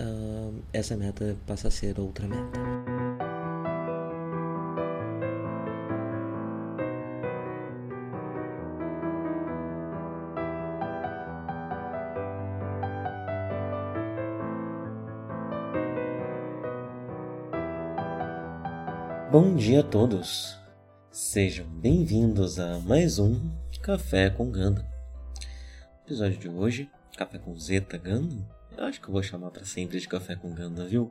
uh, essa meta passa a ser outra meta. Bom dia a todos! Sejam bem-vindos a mais um Café com Ganda. episódio de hoje, Café com Zeta Ganda. Eu acho que eu vou chamar para sempre de Café com Ganda, viu?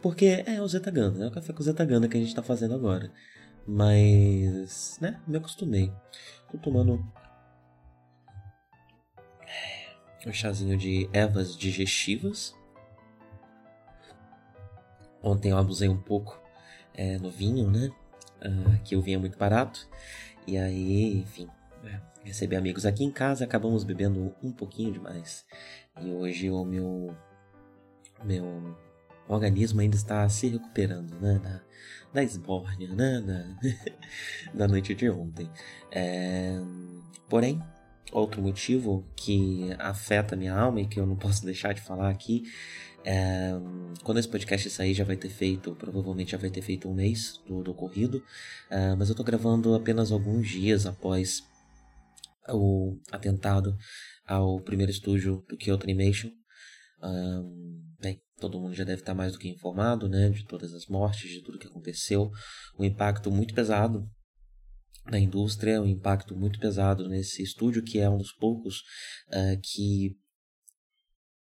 Porque é o Zeta Ganda, é o Café com Zeta Ganda que a gente tá fazendo agora. Mas, né, me acostumei. Tô tomando um chazinho de ervas digestivas. Ontem eu abusei um pouco é, no vinho, né? Uh, que o vinho é muito barato. E aí, enfim, é, recebi amigos aqui em casa, acabamos bebendo um pouquinho demais. E hoje o meu meu organismo ainda está se recuperando, né, da, da esbórnia, né, da, da noite de ontem. É, porém, outro motivo que afeta minha alma e que eu não posso deixar de falar aqui é, quando esse podcast sair já vai ter feito, provavelmente já vai ter feito um mês do, do ocorrido, é, mas eu tô gravando apenas alguns dias após o atentado ao primeiro estúdio do Kyoto Animation. Um, bem, todo mundo já deve estar mais do que informado, né, de todas as mortes, de tudo que aconteceu. Um impacto muito pesado na indústria, um impacto muito pesado nesse estúdio que é um dos poucos uh, que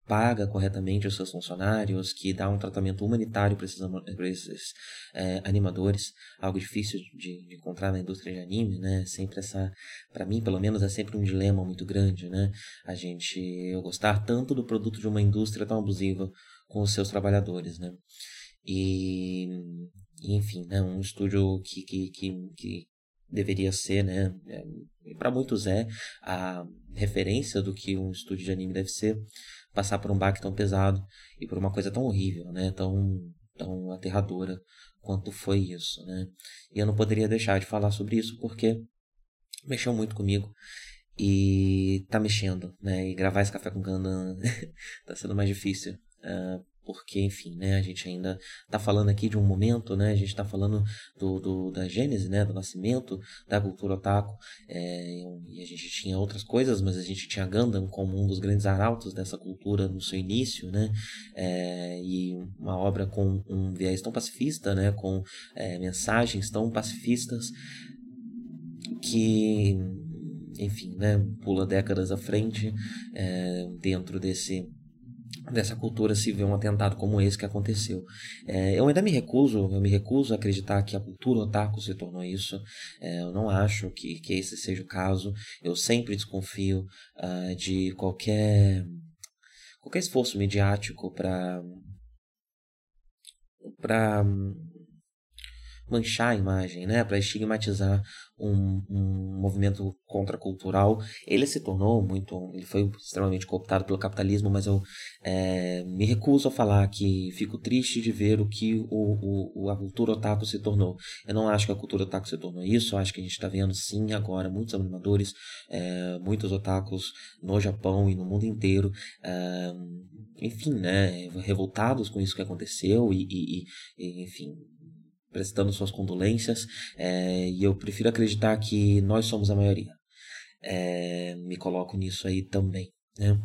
paga corretamente os seus funcionários, que dá um tratamento humanitário para esses, esses é, animadores, algo difícil de, de, encontrar na indústria de anime, né? Sempre essa, para mim, pelo menos, é sempre um dilema muito grande, né? A gente eu gostar tanto do produto de uma indústria tão abusiva com os seus trabalhadores, né? E, enfim, né? Um estúdio que, que, que, que deveria ser, né? É, para muitos é a referência do que um estúdio de anime deve ser passar por um baque tão pesado e por uma coisa tão horrível, né? Tão, tão aterradora quanto foi isso, né? E eu não poderia deixar de falar sobre isso porque mexeu muito comigo e tá mexendo, né? E gravar esse café com Ganda tá sendo mais difícil. Uh, porque, enfim, né, a gente ainda está falando aqui de um momento, né, a gente está falando do, do, da gênese, né, do nascimento da cultura otaku, é, e a gente tinha outras coisas, mas a gente tinha Gundam como um dos grandes arautos dessa cultura no seu início, né, é, e uma obra com um viés tão pacifista, né, com é, mensagens tão pacifistas, que, enfim, né, pula décadas à frente dentro desse dessa cultura se vê um atentado como esse que aconteceu. É, eu ainda me recuso, eu me recuso a acreditar que a cultura otaku se tornou isso. É, eu não acho que, que esse seja o caso. Eu sempre desconfio uh, de qualquer qualquer esforço mediático para para manchar a imagem, né, para estigmatizar um, um movimento contracultural. Ele se tornou muito, ele foi extremamente cooptado pelo capitalismo, mas eu é, me recuso a falar que fico triste de ver o que o, o, a cultura otaku se tornou. Eu não acho que a cultura otaku se tornou isso, eu acho que a gente está vendo sim agora muitos animadores, é, muitos otakus no Japão e no mundo inteiro, é, enfim, né, revoltados com isso que aconteceu e, e, e enfim, prestando suas condolências, é, e eu prefiro acreditar que nós somos a maioria. É, me coloco nisso aí também, né?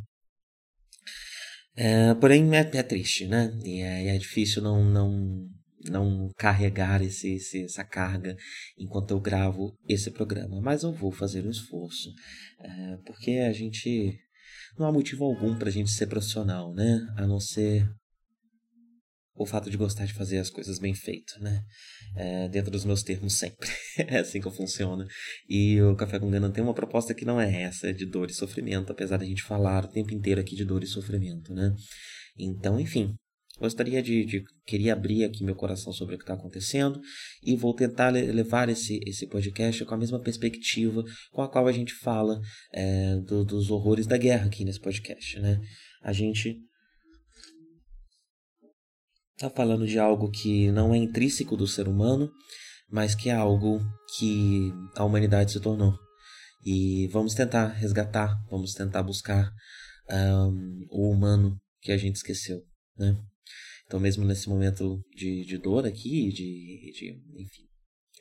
É, porém, é, é, triste, né? E é, é, difícil não, não, não carregar esse, esse, essa carga enquanto eu gravo esse programa. Mas eu vou fazer um esforço, é, porque a gente. Não há motivo algum para a gente ser profissional, né? A não ser o fato de gostar de fazer as coisas bem feitas, né? É, dentro dos meus termos sempre. é assim que eu funciono. E o Café com Gana tem uma proposta que não é essa, é de dor e sofrimento, apesar da gente falar o tempo inteiro aqui de dor e sofrimento, né? Então, enfim, Gostaria de, de queria abrir aqui meu coração sobre o que está acontecendo e vou tentar levar esse, esse podcast com a mesma perspectiva com a qual a gente fala é, do, dos horrores da guerra aqui nesse podcast, né? A gente está falando de algo que não é intrínseco do ser humano, mas que é algo que a humanidade se tornou. E vamos tentar resgatar, vamos tentar buscar um, o humano que a gente esqueceu, né? Então, mesmo nesse momento de, de dor aqui, de, de enfim,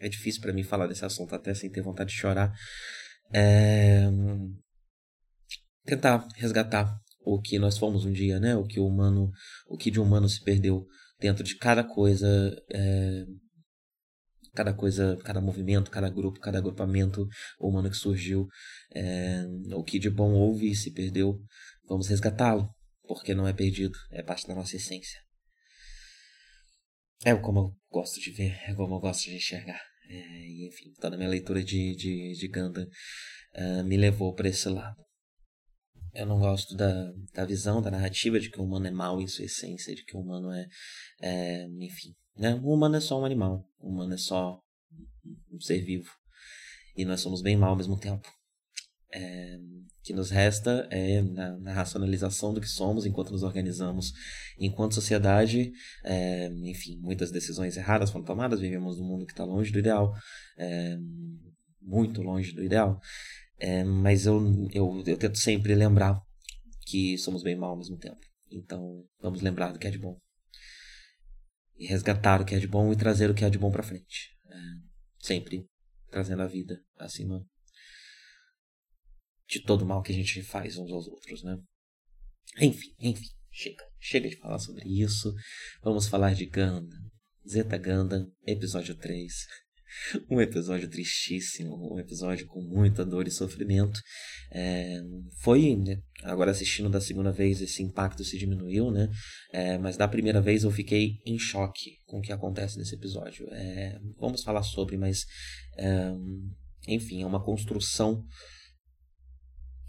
é difícil para mim falar desse assunto até sem ter vontade de chorar. É, tentar resgatar o que nós fomos um dia, né? O que o humano, o que de humano se perdeu dentro de cada coisa, é, cada coisa, cada movimento, cada grupo, cada agrupamento humano que surgiu, é, o que de bom houve e se perdeu, vamos resgatá-lo, porque não é perdido, é parte da nossa essência. É como eu gosto de ver, é como eu gosto de enxergar. É, enfim, toda a minha leitura de, de, de Gundam uh, me levou para esse lado. Eu não gosto da, da visão, da narrativa de que o humano é mau em sua essência, de que o humano é, é enfim, né? O humano é só um animal, o humano é só um ser vivo. E nós somos bem mal ao mesmo tempo. É, que nos resta é na, na, racionalização do que somos enquanto nos organizamos enquanto sociedade é, enfim muitas decisões erradas foram tomadas vivemos num mundo que está longe do ideal é, muito longe do ideal é, mas eu, eu, eu tento sempre lembrar que somos bem mal ao mesmo tempo então vamos lembrar do que é de bom e resgatar o que é de bom e trazer o que é de bom para frente é, sempre trazendo a vida acima de todo o mal que a gente faz uns aos outros, né? Enfim, enfim, chega. Chega de falar sobre isso. Vamos falar de Gundam. Zeta Gundam, episódio 3. Um episódio tristíssimo, um episódio com muita dor e sofrimento. É, foi, né, agora assistindo da segunda vez, esse impacto se diminuiu, né? É, mas da primeira vez eu fiquei em choque com o que acontece nesse episódio. É, vamos falar sobre, mas. É, enfim, é uma construção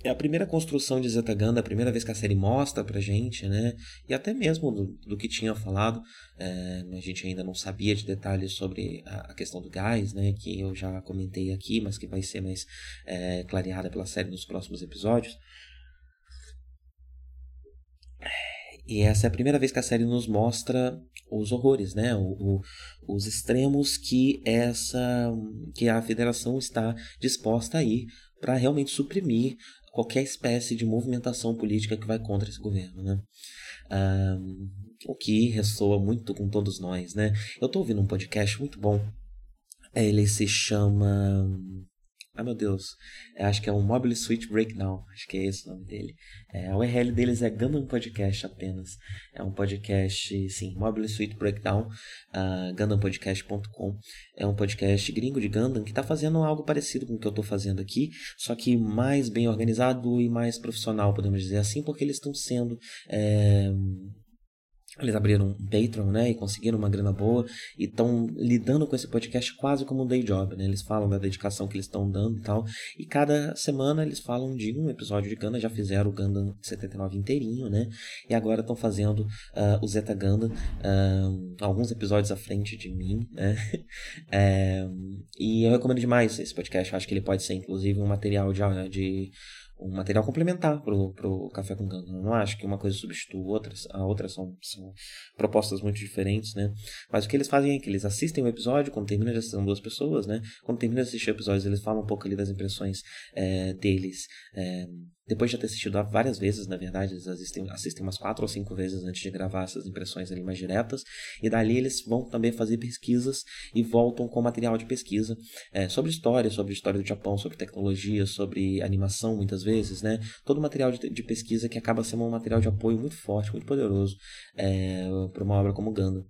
é a primeira construção de Zetaganda, a primeira vez que a série mostra pra gente, né? E até mesmo do, do que tinha falado, é, a gente ainda não sabia de detalhes sobre a, a, questão do gás, né? Que eu já comentei aqui, mas que vai ser mais é, clareada pela série nos próximos episódios. E essa é a primeira vez que a série nos mostra os horrores, né? O, o, os extremos que essa que a federação está disposta a ir para realmente suprimir qualquer espécie de movimentação política que vai contra esse governo, né? O que ressoa muito com todos nós, né? Eu estou ouvindo um podcast muito bom. Ele se chama ah, meu Deus. Eu acho que é um Mobile Suite Breakdown. Acho que é esse o nome dele. É, a URL deles é Gundam Podcast apenas. É um podcast, sim, Mobile Suite Breakdown, uh, GundamPodcast.com. É um podcast gringo de Gundam que está fazendo algo parecido com o que eu estou fazendo aqui, só que mais bem organizado e mais profissional, podemos dizer assim, porque eles estão sendo. É eles abriram um Patreon, né, e conseguiram uma grana boa e estão lidando com esse podcast quase como um day job, né? Eles falam da dedicação que eles estão dando e tal. E cada semana eles falam de um episódio de Gundam, já fizeram o Gundam 79 inteirinho, né? E agora estão fazendo uh, o Zeta Gundam, uh, alguns episódios à frente de mim, né? é, e eu recomendo demais esse podcast. Eu acho que ele pode ser inclusive um material de, de um material complementar pro, pro Café com Ganga. Eu não acho que uma coisa substitua outras, a outra são, são propostas muito diferentes, né? Mas o que eles fazem é que eles assistem o episódio, quando termina assistir, são duas pessoas, né? Quando termina de assistir o episódio, eles falam um pouco ali das impressões é, deles. É, depois de ter assistido várias vezes, na verdade, eles assistem, assistem umas quatro ou cinco vezes antes de gravar essas impressões ali mais diretas, e dali eles vão também fazer pesquisas e voltam com material de pesquisa é, sobre história, sobre história do Japão, sobre tecnologia, sobre animação, muitas vezes, né? Todo material de, de pesquisa que acaba sendo um material de apoio muito forte, muito poderoso é, para uma obra como Ganda.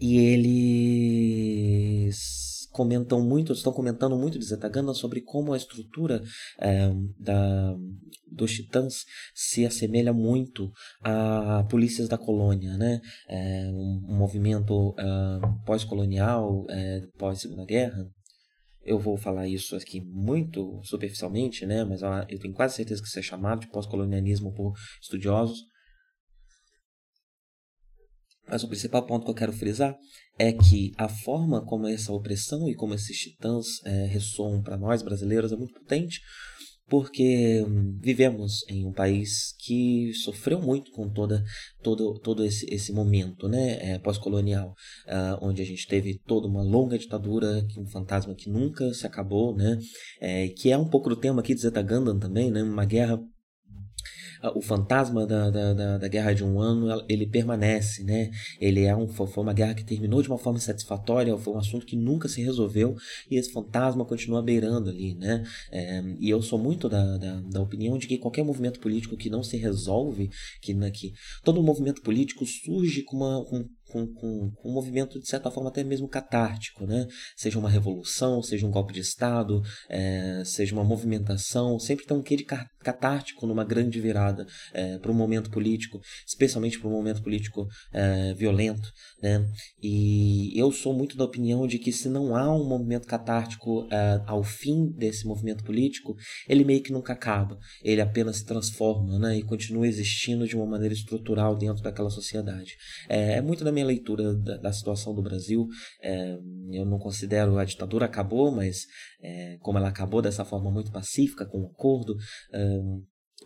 E eles comentam muito, estão comentando muito de Zetaganda sobre como a estrutura é, da, dos titãs se assemelha muito a polícias da colônia, né? É, um, um, movimento é, pós-colonial, pós-segunda guerra. Eu vou falar isso aqui muito superficialmente, né? Mas eu tenho quase certeza que isso é chamado de pós-colonialismo por estudiosos Mas o principal ponto que eu quero frisar é que a forma como essa opressão e como esses titãs é, ressoam para nós brasileiros é muito potente, porque hum, vivemos em um país que sofreu muito com toda, todo, todo esse, esse momento né, é, pós-colonial, uh, onde a gente teve toda uma longa ditadura, um fantasma que nunca se acabou, né, é, que é um pouco do tema aqui de Zeta Gundam também, né, uma guerra o fantasma da, da, da, da, guerra de um ano ele permanece, né? Ele é um, foi uma guerra que terminou de uma forma satisfatória, foi um assunto que nunca se resolveu e esse fantasma continua beirando ali, né? É, e eu sou muito da, da, da, opinião de que qualquer movimento político que não se resolve, que, que todo movimento político surge com uma, com, com, com, com, um movimento, de certa forma, até mesmo catártico, né? Seja uma revolução, seja um golpe de Estado, é, seja uma movimentação, sempre tem um quê de catártico numa grande virada é, para um momento político, especialmente para um momento político é, violento, né? E eu sou muito da opinião de que se não há um movimento catártico é, ao fim desse movimento político, ele meio que nunca acaba, ele apenas se transforma, né? E continua existindo de uma maneira estrutural dentro daquela sociedade. É, é muito da minha leitura da, da situação do Brasil. É, eu não considero a ditadura acabou, mas é, como ela acabou dessa forma muito pacífica, com um acordo, é,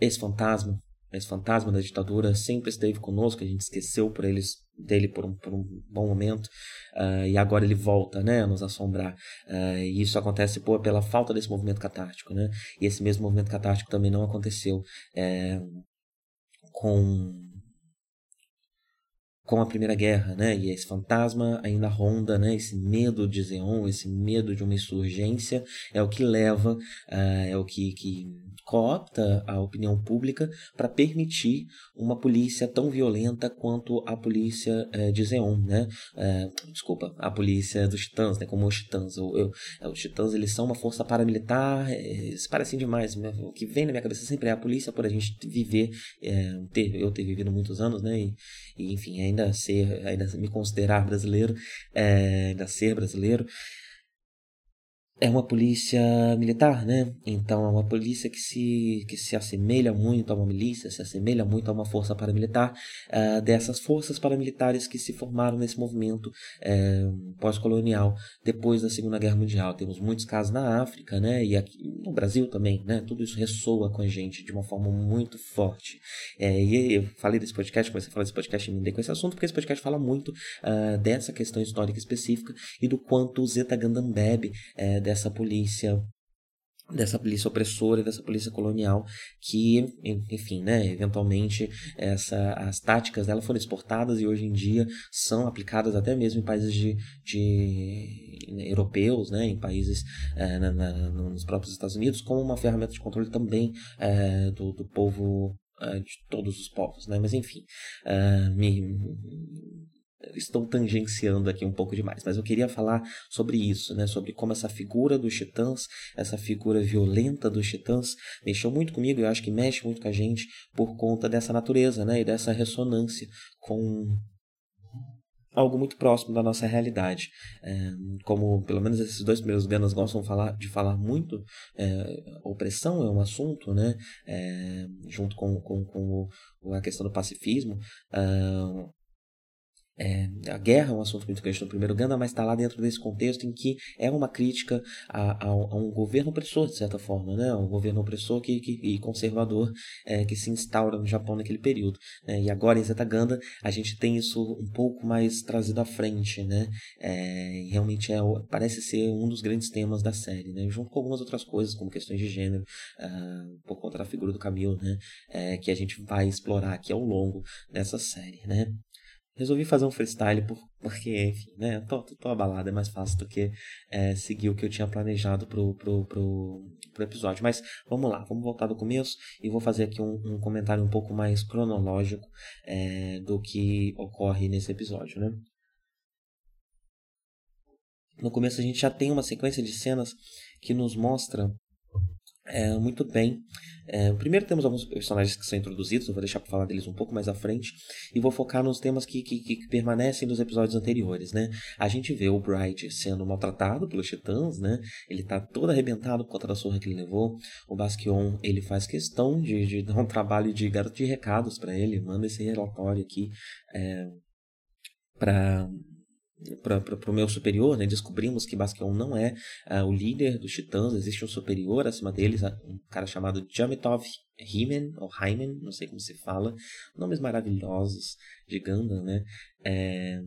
esse fantasma, esse fantasma da ditadura sempre esteve conosco, a gente esqueceu por eles dele por um, por um bom momento uh, e agora ele volta né, a nos assombrar uh, e isso acontece pô, pela falta desse movimento catártico né? e esse mesmo movimento catártico também não aconteceu é, com com a Primeira Guerra, né? E esse fantasma ainda ronda, né? Esse medo de Zeon, esse medo de uma insurgência é o que leva, uh, é o que, que coopta a opinião pública para permitir uma polícia tão violenta quanto a polícia uh, de Zeon, né? Uh, desculpa, a polícia dos Titãs, né? Como os Titãs. Eu, eu, é, os Titãs, eles são uma força paramilitar, se parecem demais. Né? O que vem na minha cabeça sempre é a polícia, por a gente viver, ter, eu ter vivido muitos anos, né? E, e enfim, ainda ainda ser, ainda me considerar brasileiro, é, ainda ser brasileiro, é uma polícia militar, né? Então é uma polícia que se, que se assemelha muito a uma milícia, se assemelha muito a uma força paramilitar, uh, dessas forças paramilitares que se formaram nesse movimento uh, pós-colonial depois da Segunda Guerra Mundial. Temos muitos casos na África, né? E aqui no Brasil também, né? Tudo isso ressoa com a gente de uma forma muito forte. É, e eu falei desse podcast, comecei a falar desse podcast e me dei com esse assunto, porque esse podcast fala muito uh, dessa questão histórica específica e do quanto o Zeta Gundam bebe dessa polícia dessa polícia opressora, dessa polícia colonial, que, enfim, né, eventualmente essa, as táticas dela foram exportadas e hoje em dia são aplicadas até mesmo em países de, de europeus, né, em países é, na, na, nos próprios Estados Unidos, como uma ferramenta de controle também é, do, do povo é, de todos os povos, né, mas enfim, me estou tangenciando aqui um pouco demais, mas eu queria falar sobre isso, né, sobre como essa figura dos titãs, essa figura violenta dos titãs, mexeu muito comigo, eu acho que mexe muito com a gente por conta dessa natureza, né, e dessa ressonância com algo muito próximo da nossa realidade. É, como pelo menos esses dois primeiros ganas gostam falar, de falar muito, é, opressão é um assunto, né? É, junto com, com, com, a questão do pacifismo. É, a guerra é um assunto muito quente no primeiro Ganda, mas está lá dentro desse contexto em que é uma crítica a, a, a um governo opressor, de certa forma, né? um governo opressor que, que, e conservador é, que se instaura no Japão naquele período. Né? E agora em Zetaganda a gente tem isso um pouco mais trazido à frente. Né? É, realmente é, parece ser um dos grandes temas da série, né? junto com algumas outras coisas, como questões de gênero, uh, por conta da figura do Camilo, né? É, que a gente vai explorar aqui ao longo dessa série. Né? Resolvi fazer um freestyle por, porque, enfim, né? Tô, tô, tô abalado, é mais fácil do que é, seguir o que eu tinha planejado pro, pro, pro, pro, episódio. Mas vamos lá, vamos voltar do começo e vou fazer aqui um, um comentário um pouco mais cronológico é, do que ocorre nesse episódio, né? No começo a gente já tem uma sequência de cenas que nos mostra é, muito bem. É, primeiro temos alguns personagens que são introduzidos, eu vou deixar para falar deles um pouco mais à frente, e vou focar nos temas que, que, que, permanecem dos episódios anteriores, né? A gente vê o Bright sendo maltratado pelos titãs, né? Ele tá todo arrebentado por conta da surra que ele levou. O Basquion, ele faz questão de, de dar um trabalho de garoto de recados para ele, manda esse relatório aqui. É, para para o meu superior, né? descobrimos que Basquion não é uh, o líder dos titãs, existe um superior acima deles, um cara chamado Jamitov Hymen, ou Hymen, não sei como se fala, nomes maravilhosos de Gundam, né? É,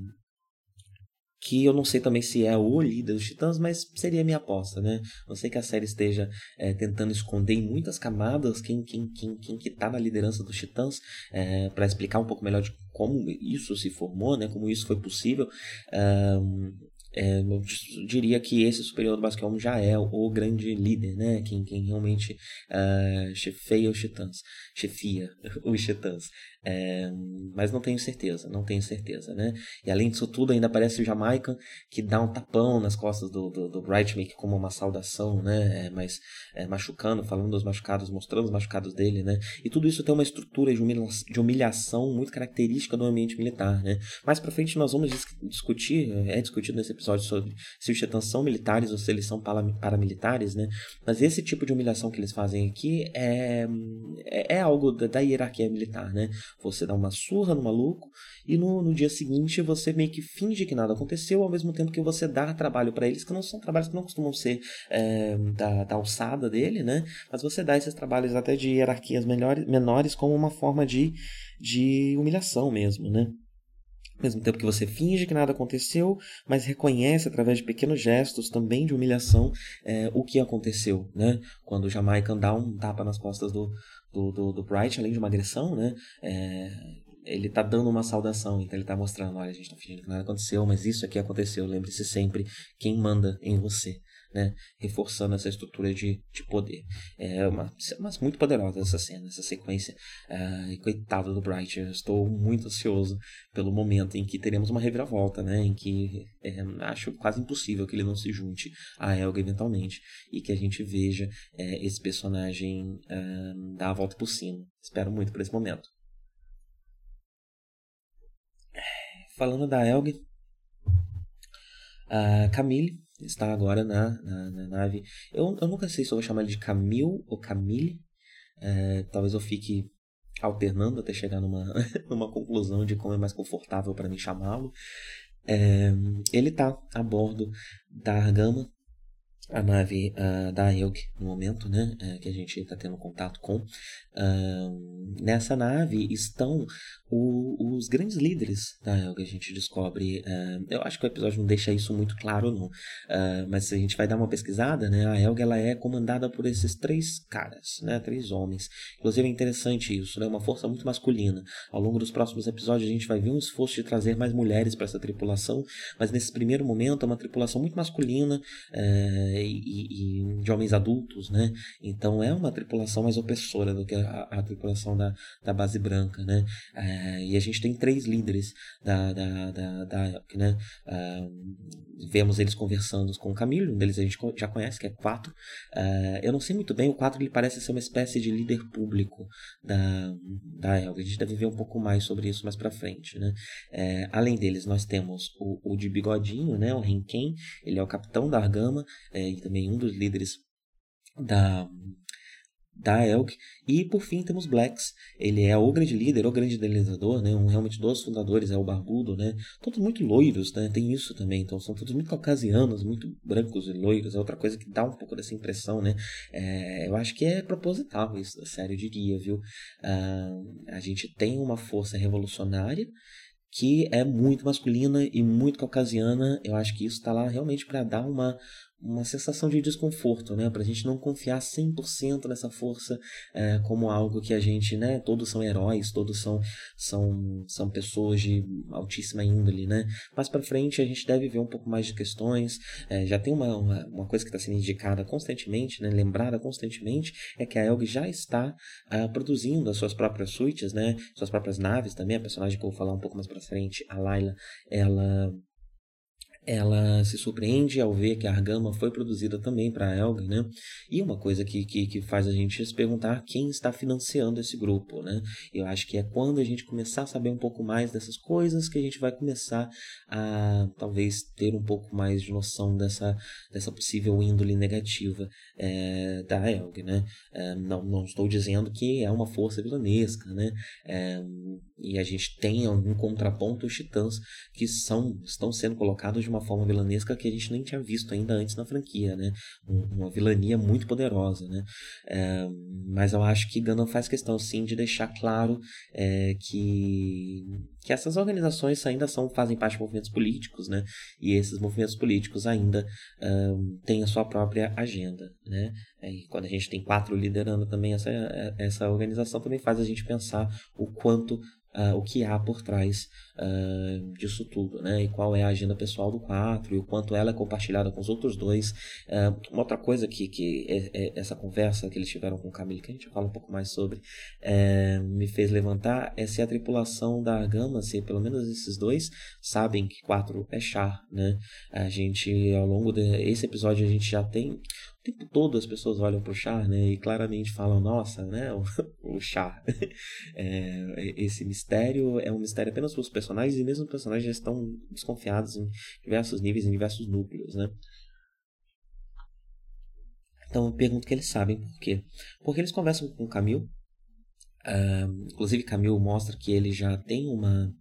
que eu não sei também se é o líder dos Titãs, mas seria a minha aposta, né? Não sei que a série esteja é, tentando esconder em muitas camadas quem, quem, quem, quem que tá na liderança dos Titãs, é, para explicar um pouco melhor de como isso se formou, né? Como isso foi possível. Um, é, eu diria que esse superior do Basquion já é o grande líder, né? Quem, quem realmente uh, chefeia os titãs, chefia os titãs. É, mas não tenho certeza, não tenho certeza, né? E além disso tudo, ainda aparece o Jamaican, que dá um tapão nas costas do, do, do Brightmake como uma saudação, né? É, mas é, machucando, falando dos machucados, mostrando os machucados dele, né? E tudo isso tem uma estrutura de, humilha de humilhação muito característica do ambiente militar, né? Mais pra frente nós vamos dis discutir, é discutido nesse episódio sobre se os titãs são militares ou se eles são paramilitares, né? Mas esse tipo de humilhação que eles fazem aqui é, é, é algo da, da hierarquia militar, né? Você dá uma surra no maluco e no, no dia seguinte você meio que finge que nada aconteceu, ao mesmo tempo que você dá trabalho para eles, que não são trabalhos que não costumam ser é, da, da alçada dele, né? Mas você dá esses trabalhos até de hierarquias melhores, menores como uma forma de, de humilhação mesmo, né? Ao mesmo tempo que você finge que nada aconteceu, mas reconhece através de pequenos gestos também de humilhação é, o que aconteceu, né? Quando o Jamaican dá um tapa nas costas do, do, do, do Bright, além de uma agressão, né? É, ele tá dando uma saudação, então ele tá mostrando, olha, a gente tá fingindo que nada aconteceu, mas isso aqui aconteceu, lembre-se sempre quem manda em você, né? Reforçando essa estrutura de, de poder. É uma, mas muito poderosa essa cena, essa sequência. Uh, coitado do Bright, eu estou muito ansioso pelo momento em que teremos uma reviravolta, né? Em que é, acho quase impossível que ele não se junte a Helga eventualmente e que a gente veja é, esse personagem uh, dar a volta por cima. Espero muito por esse momento. Falando da Helga, a Camille está agora na, na, na nave. Eu, eu nunca sei se eu vou chamar ele de Camille ou Camille. É, talvez eu fique alternando até chegar numa, numa conclusão de como é mais confortável para mim chamá-lo. É, ele está a bordo da Argama, a nave uh, da Elg no momento, né, uh, que a gente está tendo contato com. Uh, nessa nave estão o, os grandes líderes da Elg, a gente descobre. Uh, eu acho que o episódio não deixa isso muito claro, não. Uh, mas a gente vai dar uma pesquisada, né? A Elg ela é comandada por esses três caras, né? Três homens. Inclusive é interessante isso, né? Uma força muito masculina. Ao longo dos próximos episódios a gente vai ver um esforço de trazer mais mulheres para essa tripulação, mas nesse primeiro momento é uma tripulação muito masculina e, e, de homens adultos, né? Então é uma tripulação mais opressora do que a, a tripulação da, da base branca, né? É, e a gente tem três líderes da, da, da, da né? Uh, vemos eles conversando com o Camilo, um deles a gente já conhece, que é Quatro. Uh, eu não sei muito bem, o Quatro ele parece ser uma espécie de líder público da, da Elga. A gente deve ver um pouco mais sobre isso mais pra frente, né? É, além deles, nós temos o, o de bigodinho, né? O Renken, ele é o capitão da Argama e também um dos líderes da, da Elk. E por fim temos Blacks. Ele é o grande líder, o grande idealizador, né? Um realmente dos fundadores é o Barbudo, né? Todos muito loiros, né? Tem isso também. Então são todos muito caucasianos, muito brancos e loiros. É outra coisa que dá um pouco dessa impressão, né? É, eu acho que é proposital isso da série, eu diria, viu? Uh, a gente tem uma força revolucionária que é muito masculina e muito caucasiana. Eu acho que isso está lá realmente para dar uma, uma sensação de desconforto, né? Pra gente não confiar 100% nessa força é, como algo que a gente, né? Todos são heróis, todos são, são, são pessoas de altíssima índole, né? Mais pra frente a gente deve ver um pouco mais de questões. É, já tem uma, uma, uma coisa que está sendo indicada constantemente, né? Lembrada constantemente, é que a Elg já está uh, produzindo as suas próprias suítes, né? Suas próprias naves também. A personagem que eu vou falar um pouco mais pra frente, a Layla, ela ela se surpreende ao ver que a argama foi produzida também para a Elga, né? E uma coisa que, que, que, faz a gente se perguntar quem está financiando esse grupo, né? Eu acho que é quando a gente começar a saber um pouco mais dessas coisas que a gente vai começar a talvez ter um pouco mais de noção dessa, dessa possível índole negativa é, da Elg, né? É, não, não estou dizendo que é uma força vilanesca, né? É, e a gente tem um contraponto os titãs que são estão sendo colocados de uma forma vilanesca que a gente nem tinha visto ainda antes na franquia, né? uma vilania muito poderosa, né? É, mas eu acho que Gundam faz questão sim de deixar claro é, que que essas organizações ainda são fazem parte de movimentos políticos, né? E esses movimentos políticos ainda um, têm a sua própria agenda, né? E quando a gente tem quatro liderando também essa, essa organização, também faz a gente pensar o quanto uh, o que há por trás uh, disso tudo, né? E qual é a agenda pessoal do 4 e o quanto ela é compartilhada com os outros dois. Uh, uma outra coisa que, que é, é essa conversa que eles tiveram com o Camille, que a gente fala um pouco mais sobre, é, me fez levantar é se a tripulação da Gama, se pelo menos esses dois sabem que 4 é char, né? A gente, ao longo desse episódio, a gente já tem todo as pessoas olham pro Char, né, e claramente falam, nossa, né, o, o Char. É, esse mistério é um mistério apenas para os personagens, e mesmo os personagens já estão desconfiados em diversos níveis, em diversos núcleos, né. Então eu pergunto que eles sabem por quê. Porque eles conversam com o Camille, uh, inclusive Camille mostra que ele já tem uma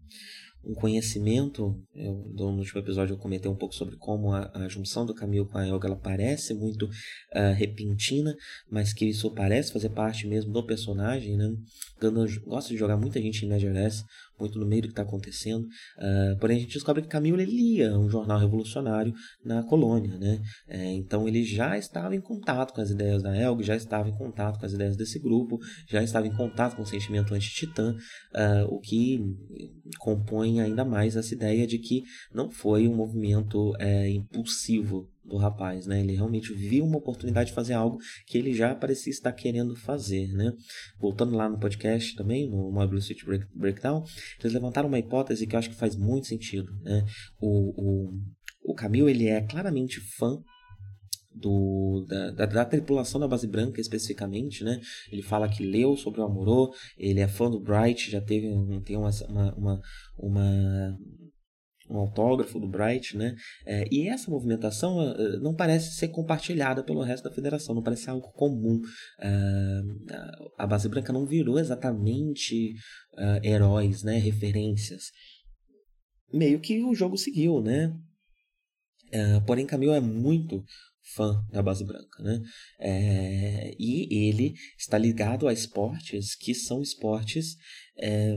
um conhecimento. Eu, no último episódio eu comentei um pouco sobre como a, a junção do Camille com a Elga ela parece muito uh, repentina, mas que isso parece fazer parte mesmo do personagem, né? Gundam gosta de jogar muita gente em Major muito no meio do que está acontecendo. Uh, porém, a gente descobre que Camilo lia um jornal revolucionário na colônia, né? É, então ele já estava em contato com as ideias da Elg, já estava em contato com as ideias desse grupo, já estava em contato com o sentimento anti-titã, uh, o que compõe ainda mais essa ideia de que não foi um movimento é, impulsivo do rapaz, né? Ele realmente viu uma oportunidade de fazer algo que ele já parecia estar querendo fazer, né? Voltando lá no podcast também, no Mobile Suit Break, Breakdown, eles levantaram uma hipótese que eu acho que faz muito sentido, né? O, o, o Camille, ele é claramente fã do, da, da, da, tripulação da base branca especificamente, né? Ele fala que leu sobre o Amorô, ele é fã do Bright, já teve tem uma, uma, uma, uma um autógrafo do Bright, né? É, e essa movimentação uh, não parece ser compartilhada pelo resto da federação, não parece algo comum. Uh, a base branca não virou exatamente uh, heróis, né? Referências. Meio que o jogo seguiu, né? porém, Camille é muito fã da base branca, né? É, e ele está ligado a esportes que são esportes é,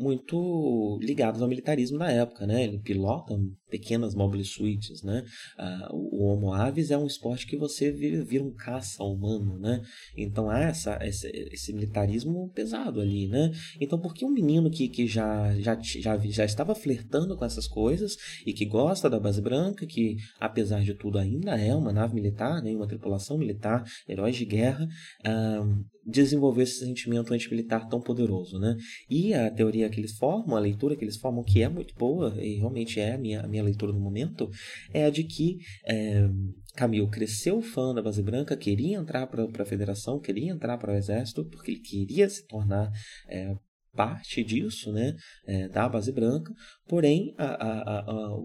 muito ligados ao militarismo na época, né? Ele pilota pequenas mobile suites, né? Ah, o Homo aves é um esporte que você vira, vira um caça humano, né? Então há essa, esse, esse, militarismo pesado ali, né? Então por que um menino que, que já, já, já, já estava flertando com essas coisas e que gosta da base branca, que apesar de tudo ainda é uma nave militar, né? Uma tripulação militar, heróis de guerra, ah, desenvolver esse sentimento antimilitar tão poderoso, né? E a teoria que eles formam, a leitura que eles formam, que é muito boa, e realmente é a minha, a minha leitura no momento, é a de que é, Camille cresceu fã da Base Branca, queria entrar para a Federação, queria entrar para o Exército, porque ele queria se tornar é, parte disso, né, é, da base branca, porém a, a, a,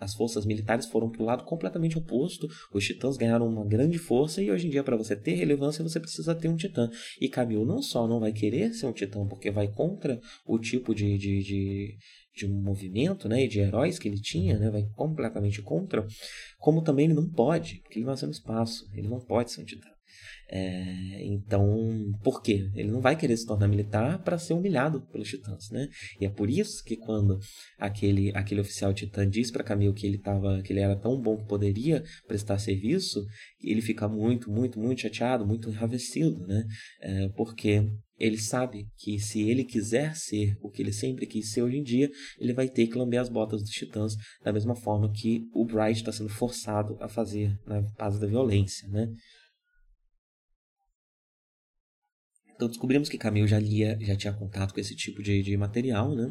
as forças militares foram para o lado completamente oposto, os titãs ganharam uma grande força e hoje em dia para você ter relevância você precisa ter um titã, e Camille não só não vai querer ser um titã porque vai contra o tipo de, de, de de um movimento, né, e de heróis que ele tinha, né, vai completamente contra, como também ele não pode, porque ele nasceu no espaço, ele não pode ser um titã. É, então, por quê? Ele não vai querer se tornar militar para ser humilhado pelos titãs, né? E é por isso que quando aquele, aquele oficial titã diz para Camille que ele tava, que ele era tão bom que poderia prestar serviço, ele fica muito, muito, muito chateado, muito enravecido, né? É, porque ele sabe que se ele quiser ser o que ele sempre quis ser hoje em dia, ele vai ter que lamber as botas dos titãs da mesma forma que o Bright está sendo forçado a fazer na base da violência, né? Então descobrimos que Camille já lia, já tinha contato com esse tipo de, de material, né?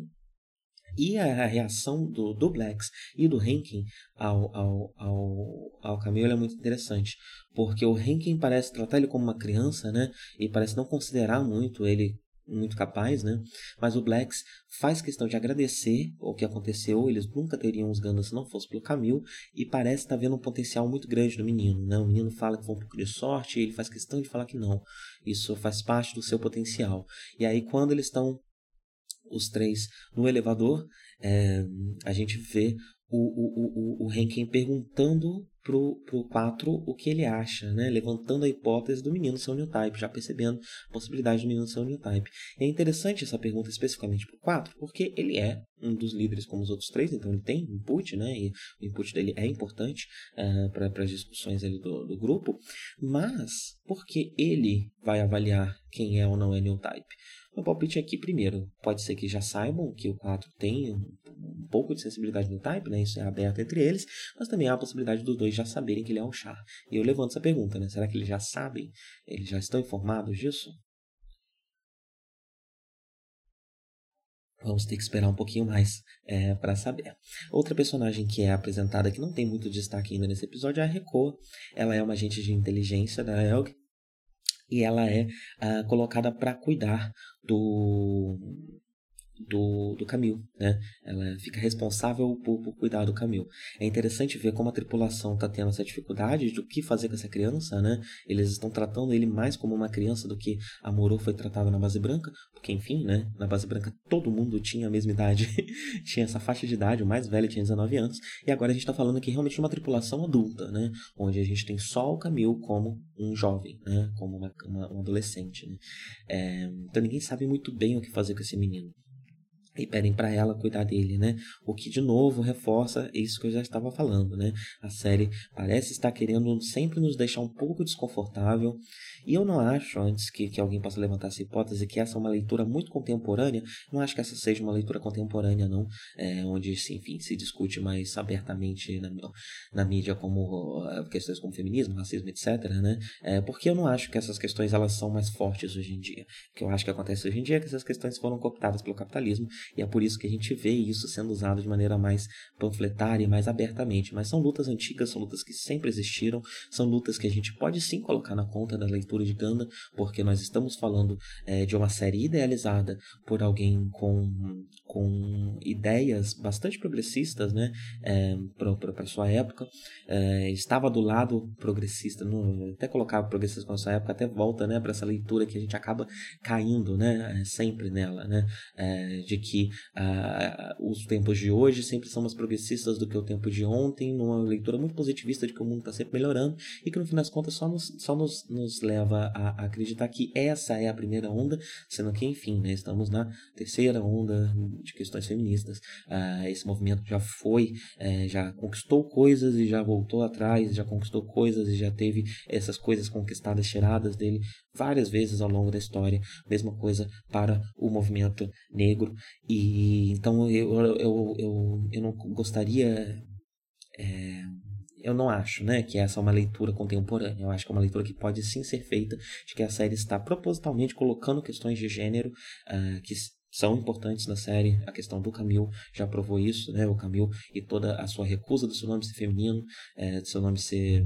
E a reação do, do Blacks e do Henkin ao, ao, ao, ao Camille é muito interessante. Porque o Henkin parece tratar ele como uma criança, né? E parece não considerar muito ele muito capaz, né? Mas o Blacks faz questão de agradecer o que aconteceu. Eles nunca teriam os Gandalf se não fosse pelo Camille. E parece estar vendo um potencial muito grande no menino, né? O menino fala que foi um pouco de sorte ele faz questão de falar que não. Isso faz parte do seu potencial. E aí, quando eles estão os três no elevador, é, a gente vê o, o, o, o perguntando pro, pro 4 o que ele acha, né? levantando a hipótese do menino ser um new type, já percebendo a possibilidade do menino ser um new type. E é interessante essa pergunta especificamente pro 4, porque ele é um dos líderes como os outros três, então ele tem input, né? e o input dele é importante uh, eh, para as discussões ali do, do grupo, mas porque ele vai avaliar quem é ou não é new type? Meu palpite aqui, primeiro, pode ser que já saibam que o 4 tem um, pouco de sensibilidade no type, né? Isso é aberto entre eles, mas também há a possibilidade dos dois já saberem que ele é um char. E eu levanto essa pergunta, né? Será que eles já sabem? Eles já estão informados disso? Vamos ter que esperar um pouquinho mais é, para saber. Outra personagem que é apresentada que não tem muito destaque ainda nesse episódio é a Rekoa. Ela é uma agente de inteligência da Elg e ela é uh, colocada para cuidar do do, do Camil, né? Ela fica responsável por, por cuidar do Camil. É interessante ver como a tripulação está tendo essa dificuldade de o que fazer com essa criança, né? Eles estão tratando ele mais como uma criança do que a Moro foi tratada na base branca, porque enfim, né? Na base branca todo mundo tinha a mesma idade, tinha essa faixa de idade, o mais velho tinha 19 anos, e agora a gente está falando aqui realmente de uma tripulação adulta, né? Onde a gente tem só o Camil como um jovem, né? Como uma, uma um adolescente, né? É, então ninguém sabe muito bem o que fazer com esse menino e pedem para ela cuidar dele, né? O que de novo reforça isso que eu já estava falando, né? A série parece estar querendo sempre nos deixar um pouco desconfortável e eu não acho, antes que, que alguém possa levantar essa hipótese, que essa é uma leitura muito contemporânea. Não acho que essa seja uma leitura contemporânea, não, é, onde, enfim, se discute mais abertamente na, na mídia como uh, questões como feminismo, racismo, etc, né? É, porque eu não acho que essas questões elas são mais fortes hoje em dia. O que eu acho que acontece hoje em dia é que essas questões foram cooptadas pelo capitalismo e é por isso que a gente vê isso sendo usado de maneira mais panfletária e mais abertamente. Mas são lutas antigas, são lutas que sempre existiram, são lutas que a gente pode sim colocar na conta da leitura de Ganda, porque nós estamos falando é, de uma série idealizada por alguém com, com ideias bastante progressistas, né, é, para sua época. É, estava do lado progressista, no, até colocava progressista com a sua época, até volta, né, para essa leitura que a gente acaba caindo, né, é, sempre nela, né, é, de que que os tempos de hoje sempre são mais progressistas do que o tempo de ontem, numa leitura muito positivista de que o mundo está sempre melhorando e que no fim das contas só nos, só nos, nos leva a, a, acreditar que essa é a primeira onda, sendo que, enfim, né, estamos na terceira onda de questões feministas. Ah, esse movimento já foi, é, já conquistou coisas e já voltou atrás, já conquistou coisas e já teve essas coisas conquistadas, tiradas dele várias vezes ao longo da história. Mesma coisa para o movimento negro. E então eu, eu, eu, eu não gostaria. É, eu não acho né, que essa é uma leitura contemporânea. Eu acho que é uma leitura que pode sim ser feita, de que a série está propositalmente colocando questões de gênero uh, que são importantes na série. A questão do Camil já provou isso, né? O Camil e toda a sua recusa do seu nome ser feminino, é, do seu nome ser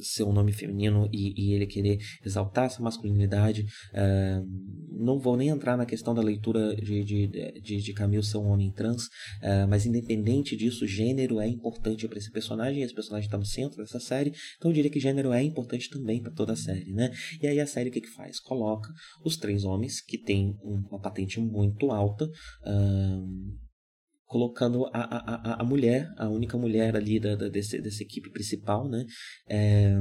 ser um nome feminino e, e ele querer exaltar essa masculinidade. Uh, não vou nem entrar na questão da leitura de, de, de, de Camille ser um homem trans, uh, mas independente disso, gênero é importante para esse personagem, esse personagem está no centro dessa série, então eu diria que gênero é importante também para toda a série, né? E aí a série o que, que faz? Coloca os três homens que têm uma patente muito alta. Uh, colocando a, a, a, mulher, a única mulher ali da, da desse, dessa equipe principal, né, é,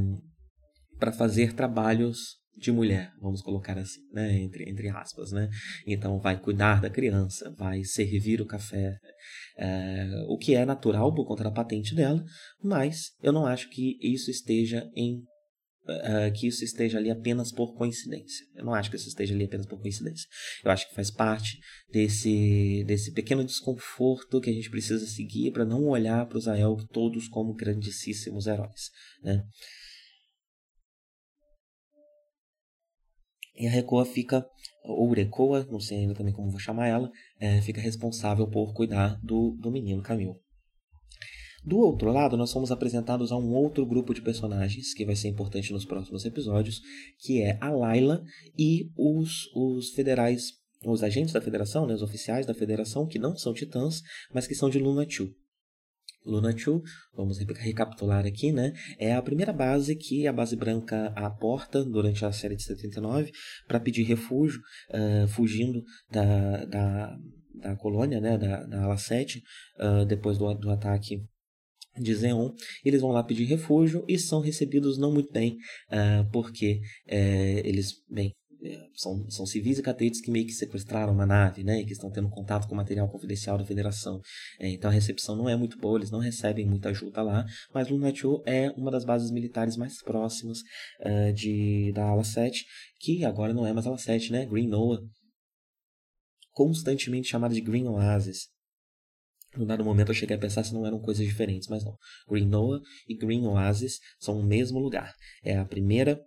para fazer trabalhos de mulher, vamos colocar assim, né, entre, entre aspas, né, então vai cuidar da criança, vai servir o café, é, o que é natural por conta da patente dela, mas eu não acho que isso esteja em uh, que isso esteja ali apenas por coincidência. Eu não acho que isso esteja ali apenas por coincidência. Eu acho que faz parte desse, desse pequeno desconforto que a gente precisa seguir para não olhar para os Ael todos como grandíssimos heróis. Né? E a Recoa fica, ou Recoa, não sei ainda também como vou chamar ela, é, fica responsável por cuidar do, do menino Camil. Do outro lado, nós somos apresentados a um outro grupo de personagens que vai ser importante nos próximos episódios, que é a Layla e os, os federais, os agentes da federação, né, os oficiais da federação, que não são titãs, mas que são de Luna 2. Luna 2, vamos recapitular aqui, né? É a primeira base que a base branca aporta durante a série de 79 para pedir refúgio, uh, fugindo da, da, da colônia, né? Da, da ala 7, uh, depois do, do ataque de Zeon, eles vão lá pedir refúgio e são recebidos não muito bem, uh, porque uh, eles, bem, é, são, são civis e cadetes que meio que sequestraram uma nave, né, e que estão tendo contato com material confidencial da Federação. É, então a recepção não é muito boa, eles não recebem muita ajuda lá, mas Lunatiu é uma das bases militares mais próximas uh, de, da Ala 7, que agora não é mais Ala 7, né, Green Noah, constantemente chamada de Green Oasis. No dado momento eu cheguei a pensar se não eram coisas diferentes, mas não. Green Noah e Green Oasis são o mesmo lugar. É a primeira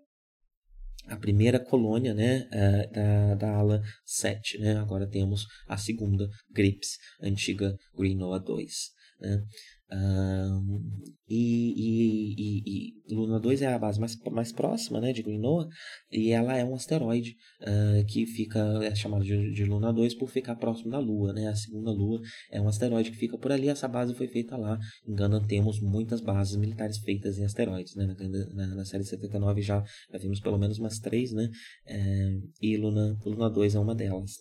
a primeira colônia né, eh, da, da ala 7. Né? Agora temos a segunda, Grips, antiga Green Noah 2. Né? Um, e, e, e, e, Luna 2 é a base mais, mais próxima né, de Noah e ela é um asteroide uh, que fica é chamado de, de, Luna 2 por ficar próximo da Lua. Né? A segunda Lua é um asteroide que fica por ali. Essa base foi feita lá. Engana, temos muitas bases militares feitas em asteroides. Né? Na, na, na série 79 já, já vimos pelo menos umas três, né? É, e Luna, Luna 2 é uma delas.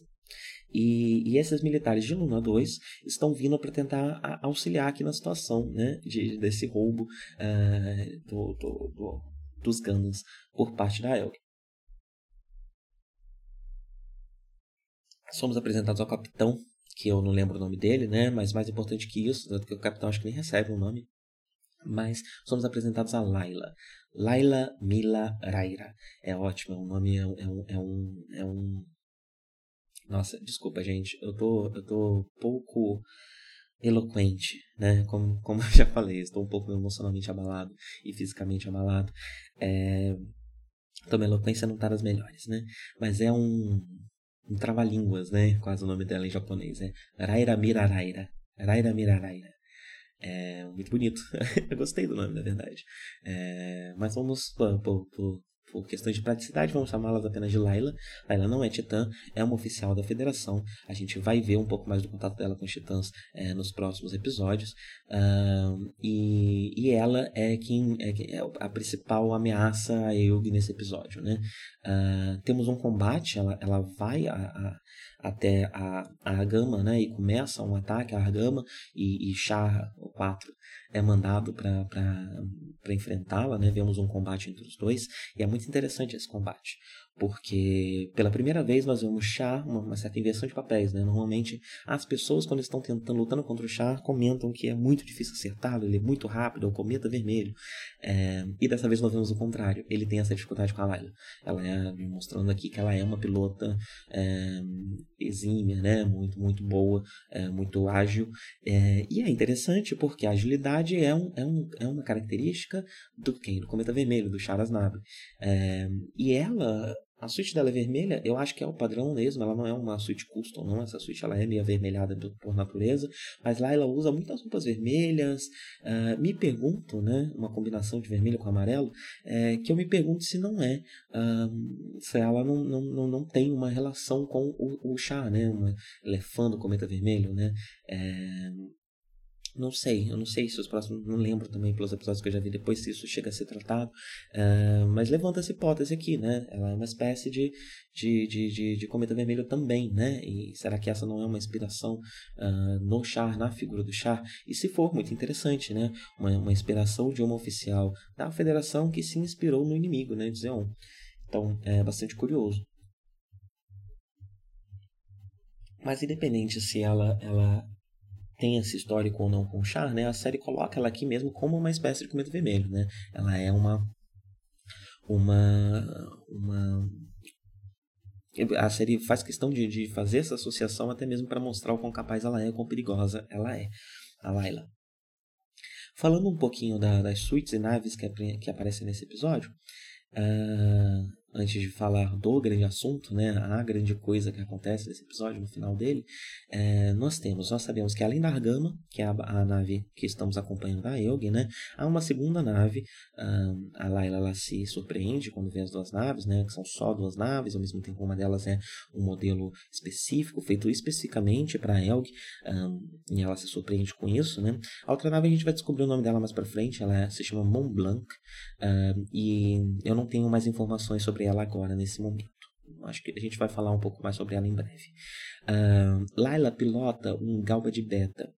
E, e esses militares de Luna 2 estão vindo para tentar auxiliar aqui na situação né, de, desse roubo uh, do, do, do, dos Gundams por parte da Elg. Somos apresentados ao capitão, que eu não lembro o nome dele, né? Mas mais importante que isso, que o capitão acho que nem recebe o um nome. Mas somos apresentados a Laila. Laila Mila Raira. É ótimo, o nome é, é, um, é, um, é um nossa, desculpa, gente. Eu tô, eu tô pouco eloquente, né? Como, como eu já falei, estou um pouco emocionalmente abalado e fisicamente abalado. É... Então, minha eloquência não tá das melhores, né? Mas é um, um trava-línguas, né? Quase o nome dela em japonês. É Raira Miraraira. Raira Miraraira. É muito bonito. eu gostei do nome, na verdade. É... Mas vamos por, por, por por questões de praticidade, vamos chamá-las apenas de Laila. Laila não é titã, é uma oficial da federação. A gente vai ver um pouco mais do contato dela com os titãs é, nos próximos episódios. Uh, e, e ela é quem é, é, a principal ameaça a Eug nesse episódio. Né? Uh, temos um combate, ela, ela vai a, a até a, a né? E começa um ataque à Argama e, e Char, o 4, é mandado para enfrentá-la, né? Vemos um combate entre os dois e é muito interessante esse combate, porque pela primeira vez nós vemos Char, uma, uma, certa inversão de papéis, né? Normalmente as pessoas quando estão tentando lutando contra o Char comentam que é muito difícil acertá-lo, ele é muito rápido, é o cometa vermelho, é, e dessa vez nós vemos o contrário, ele tem essa dificuldade com a Layla, ela é mostrando aqui que ela é uma pilota é, exímia, né? Muito muito boa, é, muito ágil, é, e é interessante porque a agilidade é, um, é, um, é uma característica do quem? Do cometa vermelho, do Charas Nabe. É, e ela a suíte dela é vermelha, eu acho que é o padrão mesmo, ela não é uma suíte custom, não, essa suíte ela é meio avermelhada por natureza, mas lá ela usa muitas roupas vermelhas, uh, me pergunto, né, uma combinação de vermelho com amarelo, é, que eu me pergunto se não é, uh, se ela não, não, não, não tem uma relação com o, o chá, né, uma, ela é cometa vermelho, né, é, não sei, eu não sei se os próximos. Não lembro também pelos episódios que eu já vi depois se isso chega a ser tratado. Uh, mas levanta essa hipótese aqui, né? Ela é uma espécie de, de, de, de, de cometa vermelho também, né? E será que essa não é uma inspiração uh, no Char, na figura do Char? E se for, muito interessante, né? Uma, uma inspiração de uma oficial da federação que se inspirou no inimigo, né? De Zeon. Então é bastante curioso. Mas independente se ela, ela tem esse histórico ou não com o Char, né, a série coloca ela aqui mesmo como uma espécie de cometa vermelho, né? Ela é uma uma uma a série faz questão de, de fazer essa associação até mesmo para mostrar o quão capaz ela é, quão perigosa ela é, a Layla. Falando um pouquinho da, das suítes e naves que, que aparecem nesse episódio, uh, antes de falar do grande assunto, né, a grande coisa que acontece nesse episódio, no final dele, é, nós temos, nós sabemos que além da Argama, que é a, a nave que estamos acompanhando da Elg, né, há uma segunda nave, a Layla ela se surpreende quando vê as duas naves, né, que são só duas naves, ao mesmo tempo uma delas é um modelo específico, feito especificamente para a Elg, um, e ela se surpreende com isso, né. A outra nave a gente vai descobrir o nome dela mais para frente, ela se chama Mont Blanc, e eu não tenho mais informações sobre ela agora, nesse momento. Acho que a gente vai falar um pouco mais sobre ela em breve. Uh, Laila pilota um Galba de Beta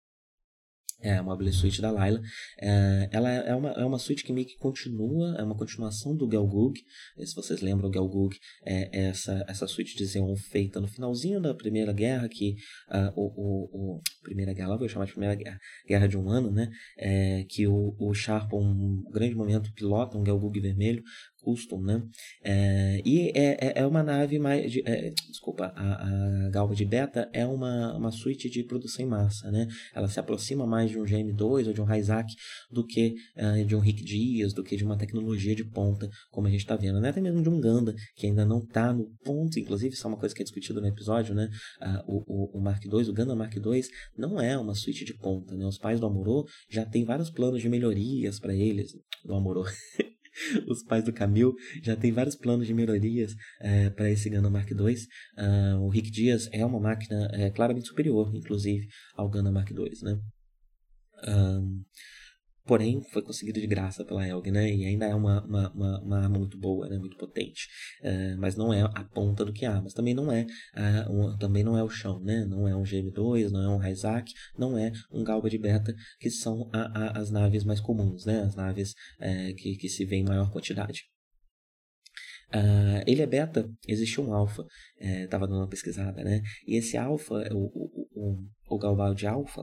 é uma Mobile Suite da Layla. É, ela é uma, é uma suite que meio que continua, é uma continuação do Gelgug. Se vocês lembram, o Gelgug é essa, essa suite de Xeon feita no finalzinho da Primeira Guerra, que uh, o, o, o, Primeira Guerra, vou chamar de Primeira Guerra, Guerra de um Ano, né? É, que o, o Sharp, um grande momento, pilota um Gelgug vermelho custom, né? É, e é, é, é uma nave mais. De, é, desculpa, a, a Galva de Beta é uma, uma suíte de produção em massa, né? Ela se aproxima mais de um GM2 ou de um Ryzak do que uh, de um Rick Dias, do que de uma tecnologia de ponta, como a gente está vendo, né? Até mesmo de um Ganda, que ainda não está no ponto, inclusive, isso é uma coisa que é discutida no episódio, né? Uh, o, o, o, Mark II, o Ganda Mark II, não é uma suíte de ponta, né? Os pais do Amorô já têm vários planos de melhorias para eles, do Amorô. os pais do Camil já tem vários planos de melhorias é, para esse Gundam Mark II. Ah, o Rick Dias é uma máquina é, claramente superior, inclusive, ao Gundam Mark II, né? Um, porém foi conseguido de graça pela Elg, né? E ainda é uma, uma, uma, uma arma muito boa, né? Muito potente, uh, mas não é a ponta do que há, mas também não é uh, um, também não é o chão, né? Não é um GM2, não é um Hyzak, não é um Galba de Beta, que são a, a, as naves mais comuns, né? As naves uh, que, que se vê em maior quantidade. Uh, ele é beta, existe um alfa, estava dando uma pesquisada, né? E esse alfa, o, o, o, o de alfa,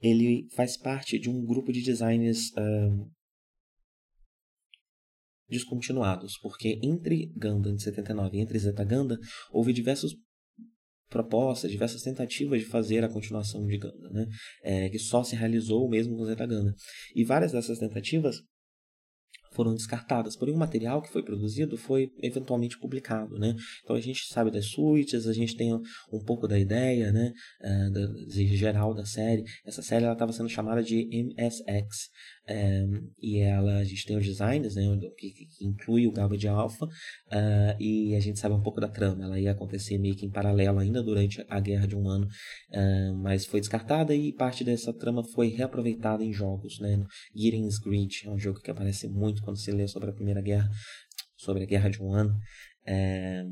ele faz parte de um grupo de designers uh, descontinuados, porque entre Gundam de 79 e entre Zeta Gundam houve diversas propostas, diversas tentativas de fazer a continuação de Gundam, né? É, que só se realizou mesmo com Zeta Gundam. E várias dessas tentativas foram descartadas, porém o material que foi produzido foi eventualmente publicado, né? Então a gente sabe das suítes, a gente tem um pouco da ideia, né, uh, da, geral da série. Essa série ela estava sendo chamada de MSX, é, e ela, a gente tem os designs, né, que, que inclui o Gaba de Alpha, uh, e a gente sabe um pouco da trama. Ela ia acontecer meio que em paralelo ainda durante a Guerra de um Ano, uh, mas foi descartada e parte dessa trama foi reaproveitada em jogos, né? Gideon's Grid é um jogo que aparece muito quando se lê sobre a Primeira Guerra, sobre a Guerra de um Ano é,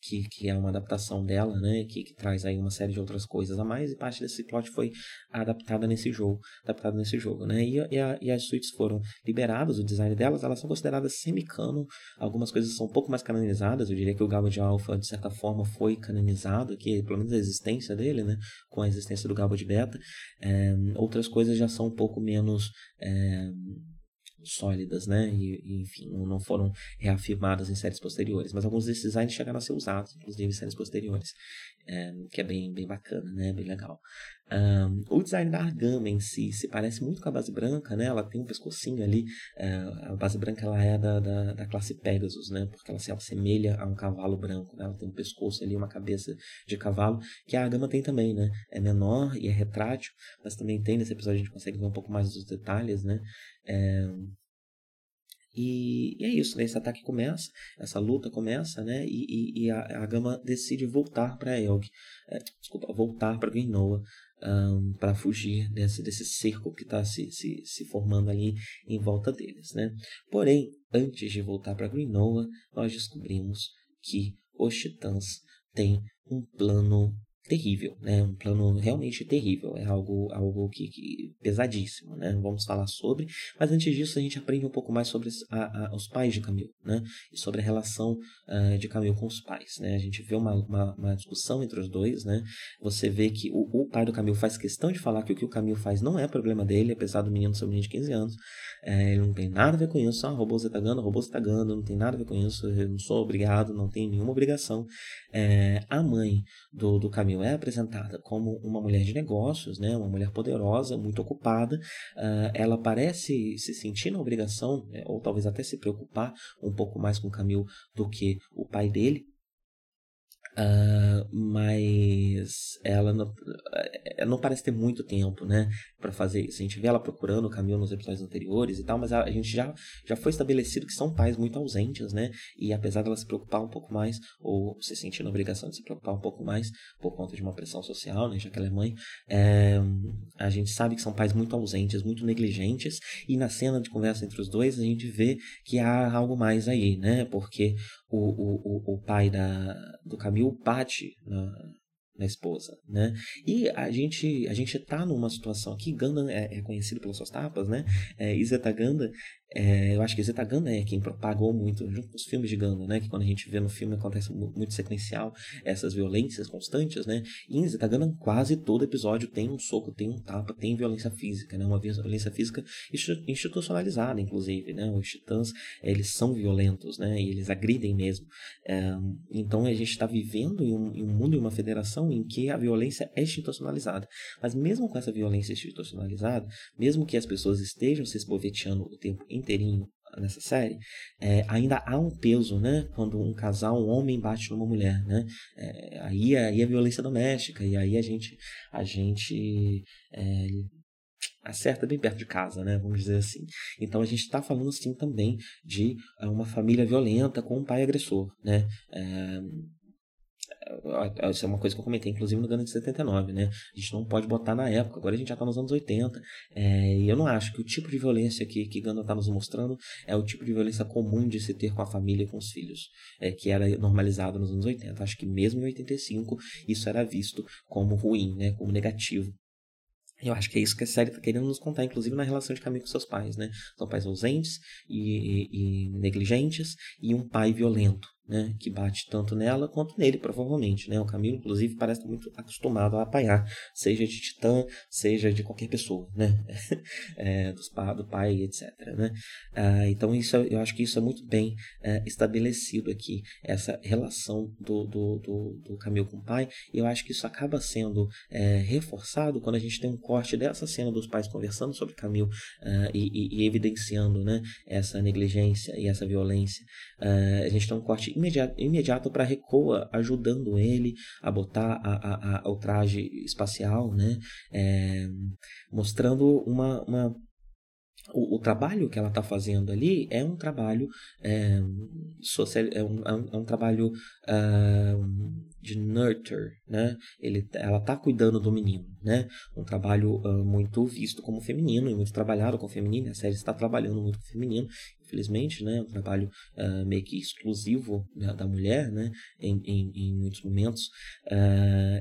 que, que é uma adaptação dela, né, que, que traz aí uma série de outras coisas a mais, e parte desse plot foi adaptada nesse jogo, adaptada nesse jogo, né, e, e, a, e as suítes foram liberadas, o design delas, elas são consideradas semi-canon, algumas coisas são um pouco mais canonizadas, eu diria que o Gaba de Alpha, de certa forma, foi canonizado, que pelo menos a existência dele, né, com a existência do Gaba de Beta, é, outras coisas já são um pouco menos... É, sólidas, né? E, e, enfim, não foram reafirmadas em séries posteriores. Mas alguns desses designs chegaram a ser usados, inclusive em séries posteriores, é, que é bem, bem bacana, né? Bem legal. Um, o design da argama em si se parece muito com a base branca, né? Ela tem um pescocinho ali. Uh, a base branca ela é da, da, da, classe Pegasus, né? Porque ela se assemelha a um cavalo branco, né? Ela tem um pescoço ali, uma cabeça de cavalo, que a argama tem também, né? É menor e é retrátil, mas também tem nesse episódio a gente consegue ver um pouco mais dos detalhes, né? É, e, e, é isso, né? Esse ataque começa, essa luta começa, né? E, e, e a, a, Gama decide voltar para Elg, é, desculpa, voltar para Greenoa um, para fugir desse, desse cerco que está se, se, se formando ali em volta deles, né? Porém, antes de voltar para Greenoa, nós descobrimos que os Titãs têm um plano terrível, né? Um plano realmente terrível, é algo, algo que, que pesadíssimo, né? Vamos falar sobre, mas antes disso a gente aprende um pouco mais sobre a, a, os pais de Camil, né? E sobre a relação uh, de Camil com os pais, né? A gente vê uma, uma, uma, discussão entre os dois, né? Você vê que o, o pai do Camil faz questão de falar que o que o Camil faz não é problema dele, apesar do menino ser um menino de 15 anos, é, ele não tem nada a ver com isso, ah, robô zetagando, robô zetagando, não tem nada a ver com isso, eu não sou obrigado, não tenho nenhuma obrigação. É, a mãe do, do Camil Camille é apresentada como uma mulher de negócios, né, uma mulher poderosa, muito ocupada, uh, ela parece se sentir na obrigação, né, ou talvez até se preocupar um pouco mais com Camille do que o pai dele, Uh, mas ela não, ela não parece ter muito tempo, né, para fazer isso. A gente vê ela procurando o caminho nos episódios anteriores e tal, mas a, a, gente já, já foi estabelecido que são pais muito ausentes, né, e apesar dela se preocupar um pouco mais, ou se sentir na obrigação de se preocupar um pouco mais por conta de uma pressão social, né, já que ela é mãe, é, a gente sabe que são pais muito ausentes, muito negligentes, e na cena de conversa entre os dois a gente vê que há algo mais aí, né, porque o, o, o, pai da, do Camil bate na, na esposa, né? E a gente a gente tá numa situação aqui, Ganda é, é conhecido pelas suas tapas, né? É, Ganda é, eu acho que Zetaganda é quem propagou muito, junto com os filmes de Ganda, né? Que quando a gente vê no filme acontece muito sequencial essas violências constantes, né? E em Zetaganda quase todo episódio tem um soco, tem um tapa, tem violência física, né? Uma violência física institucionalizada, inclusive, né? Os titãs, eles são violentos, né? E eles agridem mesmo. É, então a gente está vivendo em um, em um mundo e uma federação em que a violência é institucionalizada. Mas mesmo com essa violência institucionalizada, mesmo que as pessoas estejam se esboveteando o tempo inteirinho nessa série, é, ainda há um peso, né? Quando um casal, um homem bate numa mulher, né? É, aí, aí é violência doméstica e aí a gente, a gente é, acerta bem perto de casa, né? Vamos dizer assim. Então a gente está falando sim também de é, uma família violenta com um pai agressor, né? É, isso é uma coisa que eu comentei, inclusive, no Gana de 79, né? A gente não pode botar na época, agora a gente já está nos anos 80. É, e eu não acho que o tipo de violência que, que Gana está nos mostrando é o tipo de violência comum de se ter com a família e com os filhos, é, que era normalizado nos anos 80. Acho que mesmo em 85 isso era visto como ruim, né? Como negativo. Eu acho que é isso que a série está querendo nos contar, inclusive na relação de caminho com seus pais, né? São pais ausentes e, e, e negligentes e um pai violento né, que bate tanto nela quanto nele, provavelmente. Né? O Camilo, inclusive, parece muito acostumado a apanhar, seja de Titã, seja de qualquer pessoa, né? é, dos, do pai, etc. Né? Ah, então, isso, eu acho que isso é muito bem é, estabelecido aqui, essa relação do, do, do, do Camilo com o pai, e eu acho que isso acaba sendo é, reforçado quando a gente tem um corte dessa cena dos pais conversando sobre Camilo uh, e, e, e, evidenciando né, essa negligência e essa violência. Uh, a gente tem um corte imediato, imediato para Recoa, ajudando ele a botar a, a, a, o traje espacial, né? É, mostrando uma, uma o, o, trabalho que ela está fazendo ali é um trabalho é, social, é um, é um, é um trabalho uh, de nurture, né? Ele, ela está cuidando do menino, né? Um trabalho uh, muito visto como feminino e muito trabalhado com feminino. A série está trabalhando muito com feminino, infelizmente, né? Um trabalho uh, meio que exclusivo da, da mulher, né? Em, em, em muitos momentos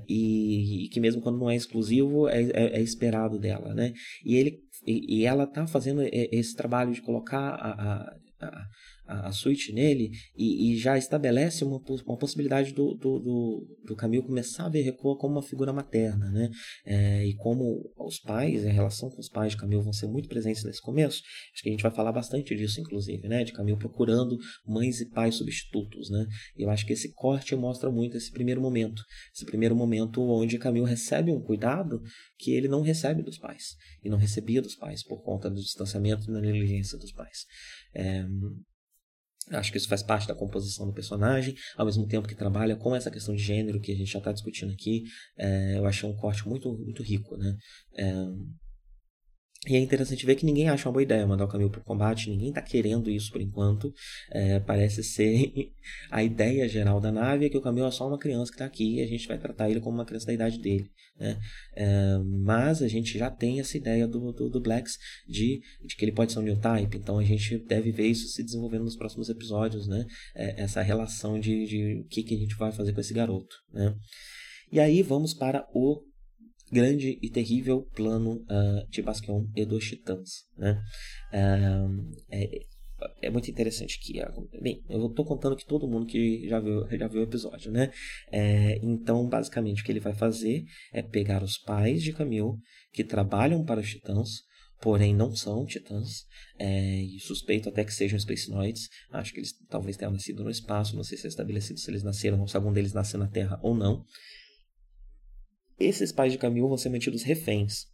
e, e, que mesmo quando não é exclusivo é, é, é esperado dela, né? E ele e, e ela está fazendo esse trabalho de colocar a, a, a a, a suíte nele e, e, já estabelece uma, uma possibilidade do, do, do, do Camilo começar a ver Recoa como uma figura materna, né? É, e como os pais, a relação com os pais de Camilo vão ser muito presentes nesse começo, acho que a gente vai falar bastante disso, inclusive, né? De Camilo procurando mães e pais substitutos, né? Eu acho que esse corte mostra muito esse primeiro momento, esse primeiro momento onde Camilo recebe um cuidado que ele não recebe dos pais e não recebia dos pais por conta do distanciamento e da negligência dos pais. É, Acho que isso faz parte da composição do personagem, ao mesmo tempo que trabalha com essa questão de gênero que a gente já está discutindo aqui. É, eu achei um corte muito, muito rico, né? É, e é interessante ver que ninguém acha uma boa ideia mandar o Camilo para o combate, ninguém está querendo isso por enquanto. É, parece ser a ideia geral da nave é que o Camilo é só uma criança que está aqui e a gente vai tratar ele como uma criança da idade dele. Né? É, mas a gente já tem essa ideia do, do, do Blacks de, de, que ele pode ser um new type, então a gente deve ver isso se desenvolvendo nos próximos episódios, né? É, essa relação de, de o que, que a gente vai fazer com esse garoto. Né? E aí vamos para o grande e terrível plano uh, de Basquion e dos Titãs. Né? Uh, é, é muito interessante que bem eu estou contando que todo mundo que já viu já viu o episódio né é, então basicamente o que ele vai fazer é pegar os pais de Camille que trabalham para os Titãs porém não são titãs, é, e suspeito até que sejam Space Noids. Acho que eles talvez tenham nascido no espaço, não sei se é estabelecido se eles nasceram, se algum deles nasceu na Terra ou não. Esses pais de Camille vão ser mantidos reféns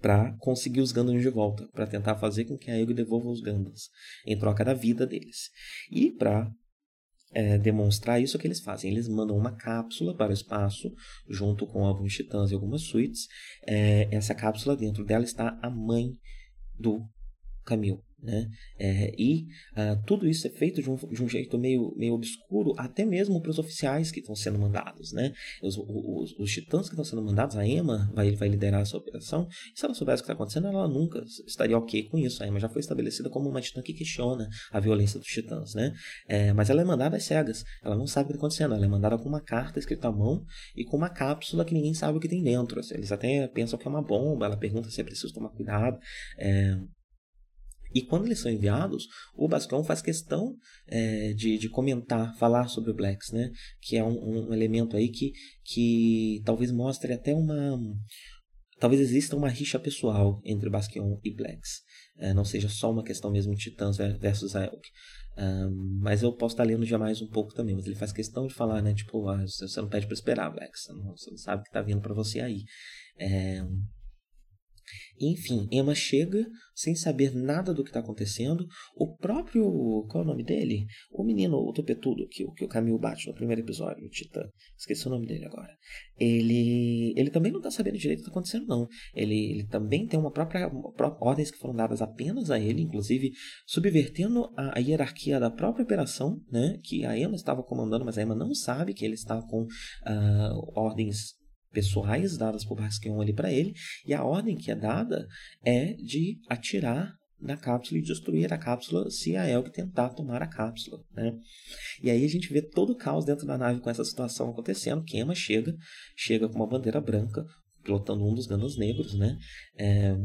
para conseguir os Gandalf de volta, para tentar fazer com que a Aegon devolva os Gandalf em troca da vida deles. E para é, demonstrar isso, o que eles fazem? Eles mandam uma cápsula para o espaço, junto com alguns titãs e algumas suítes. É, essa cápsula, dentro dela está a mãe do Camille. Né? É, e uh, tudo isso é feito de um, de um, jeito meio, meio obscuro, até mesmo para os oficiais que estão sendo mandados. Né? Os, os, os, titãs que estão sendo mandados, a Emma vai, vai liderar essa operação. E se ela soubesse o que está acontecendo, ela nunca estaria ok com isso. A Emma já foi estabelecida como uma titã que questiona a violência dos titãs. Né? É, mas ela é mandada às cegas, ela não sabe o que está acontecendo. Ela é mandada com uma carta escrita à mão e com uma cápsula que ninguém sabe o que tem dentro. Eles até pensam que é uma bomba, ela pergunta se é preciso tomar cuidado. É, e quando eles são enviados, o Bascom faz questão é, de, de comentar, falar sobre o Blacks, né? Que é um, um elemento aí que, que talvez mostre até uma. Talvez exista uma rixa pessoal entre Basquion e Blacks. É, não seja só uma questão mesmo de Titãs versus Aelk. Um, mas eu posso estar lendo já mais um pouco também. Mas ele faz questão de falar, né? Tipo, ah, você não pede para esperar, Blacks. Você você não sabe o que está vindo para você aí. É, enfim, Emma chega sem saber nada do que está acontecendo. O próprio. Qual é o nome dele? O menino, o topetudo, que, que o Camil bate no primeiro episódio, o Titã. Esqueci o nome dele agora. Ele ele também não está sabendo direito o que está acontecendo, não. Ele, ele também tem uma própria, uma ordens que foram dadas apenas a ele, inclusive subvertendo a, a, hierarquia da própria operação, né? Que a Emma estava comandando, mas a Emma não sabe que ele está com uh, ordens pessoais dadas por Basquion ali para ele, e a ordem que é dada é de atirar na cápsula e destruir a cápsula se a Elg tentar tomar a cápsula, né? E aí a gente vê todo o caos dentro da nave com essa situação acontecendo. Kema chega, chega com uma bandeira branca, pilotando um dos ganos negros, né? É,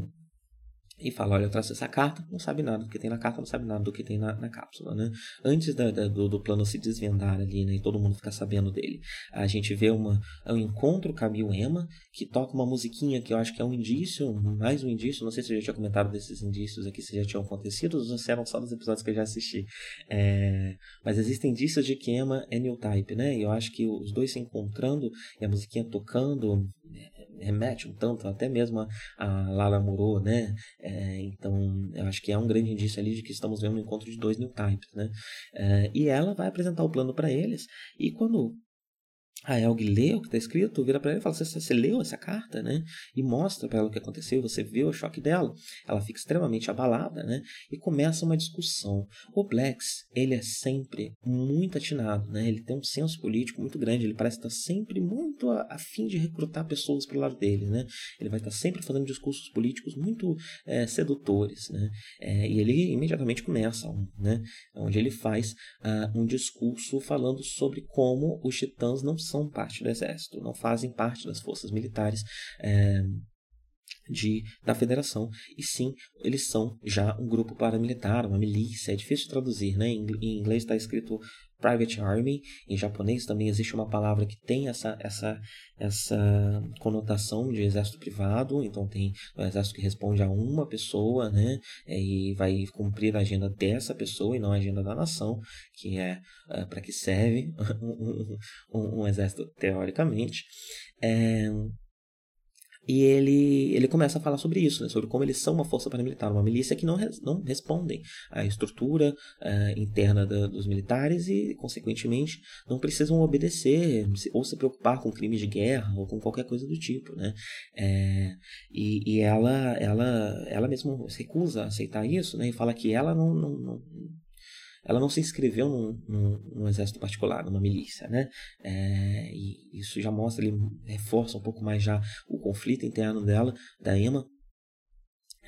e fala, olha, eu traço essa carta, não sabe nada do que tem na carta, não sabe nada do que tem na, na cápsula, né? Antes da, da, do, do, plano se desvendar ali, né, e todo mundo ficar sabendo dele, a gente vê uma, um encontro Camille Emma, que toca uma musiquinha que eu acho que é um indício, mais um indício, não sei se eu já tinha comentado desses indícios aqui, se já tinham acontecido, ou se eram só dos episódios que eu já assisti. É, mas existem indícios de que Emma é new type, né? E eu acho que os dois se encontrando e a musiquinha tocando, remete um tanto até mesmo a, a Lala Muro, né? É, então, eu acho que é um grande indício ali de que estamos vendo um encontro de dois new types, né? É, e ela vai apresentar o plano para eles e quando a Elg lê o que está escrito, vira para ele e fala: você, leu essa carta, né? E mostra para ela o que aconteceu, você viu o choque dela. Ela fica extremamente abalada, né? E começa uma discussão. O Blacks, ele é sempre muito atinado, né? Ele tem um senso político muito grande, ele parece estar sempre muito a, a fim de recrutar pessoas para o lado dele, né? Ele vai estar sempre fazendo discursos políticos muito é, sedutores, né? É, e ele imediatamente começa, né? Onde ele faz uh, um discurso falando sobre como os titãs não são parte do exército, não fazem parte das forças militares é, de, da federação, e sim, eles são já um grupo paramilitar, uma milícia, é difícil traduzir, né? Em, em inglês está escrito Private Army, em japonês também existe uma palavra que tem essa, essa, essa conotação de exército privado, então tem um exército que responde a uma pessoa, né, e vai cumprir a agenda dessa pessoa e não a agenda da nação, que é uh, para que serve um, um, um, exército teoricamente. É, e ele, ele começa a falar sobre isso, né? sobre como eles são uma força paramilitar, uma milícia que não, res, não respondem à estrutura uh, interna da, dos militares e, consequentemente, não precisam obedecer ou se preocupar com crimes de guerra ou com qualquer coisa do tipo. Né? É, e e ela, ela, ela mesma recusa a aceitar isso né? e fala que ela não, não, não ela não se inscreveu num, num, num exército particular, numa milícia, né? É, e isso já mostra, ele reforça um pouco mais já o conflito interno dela, da Emma.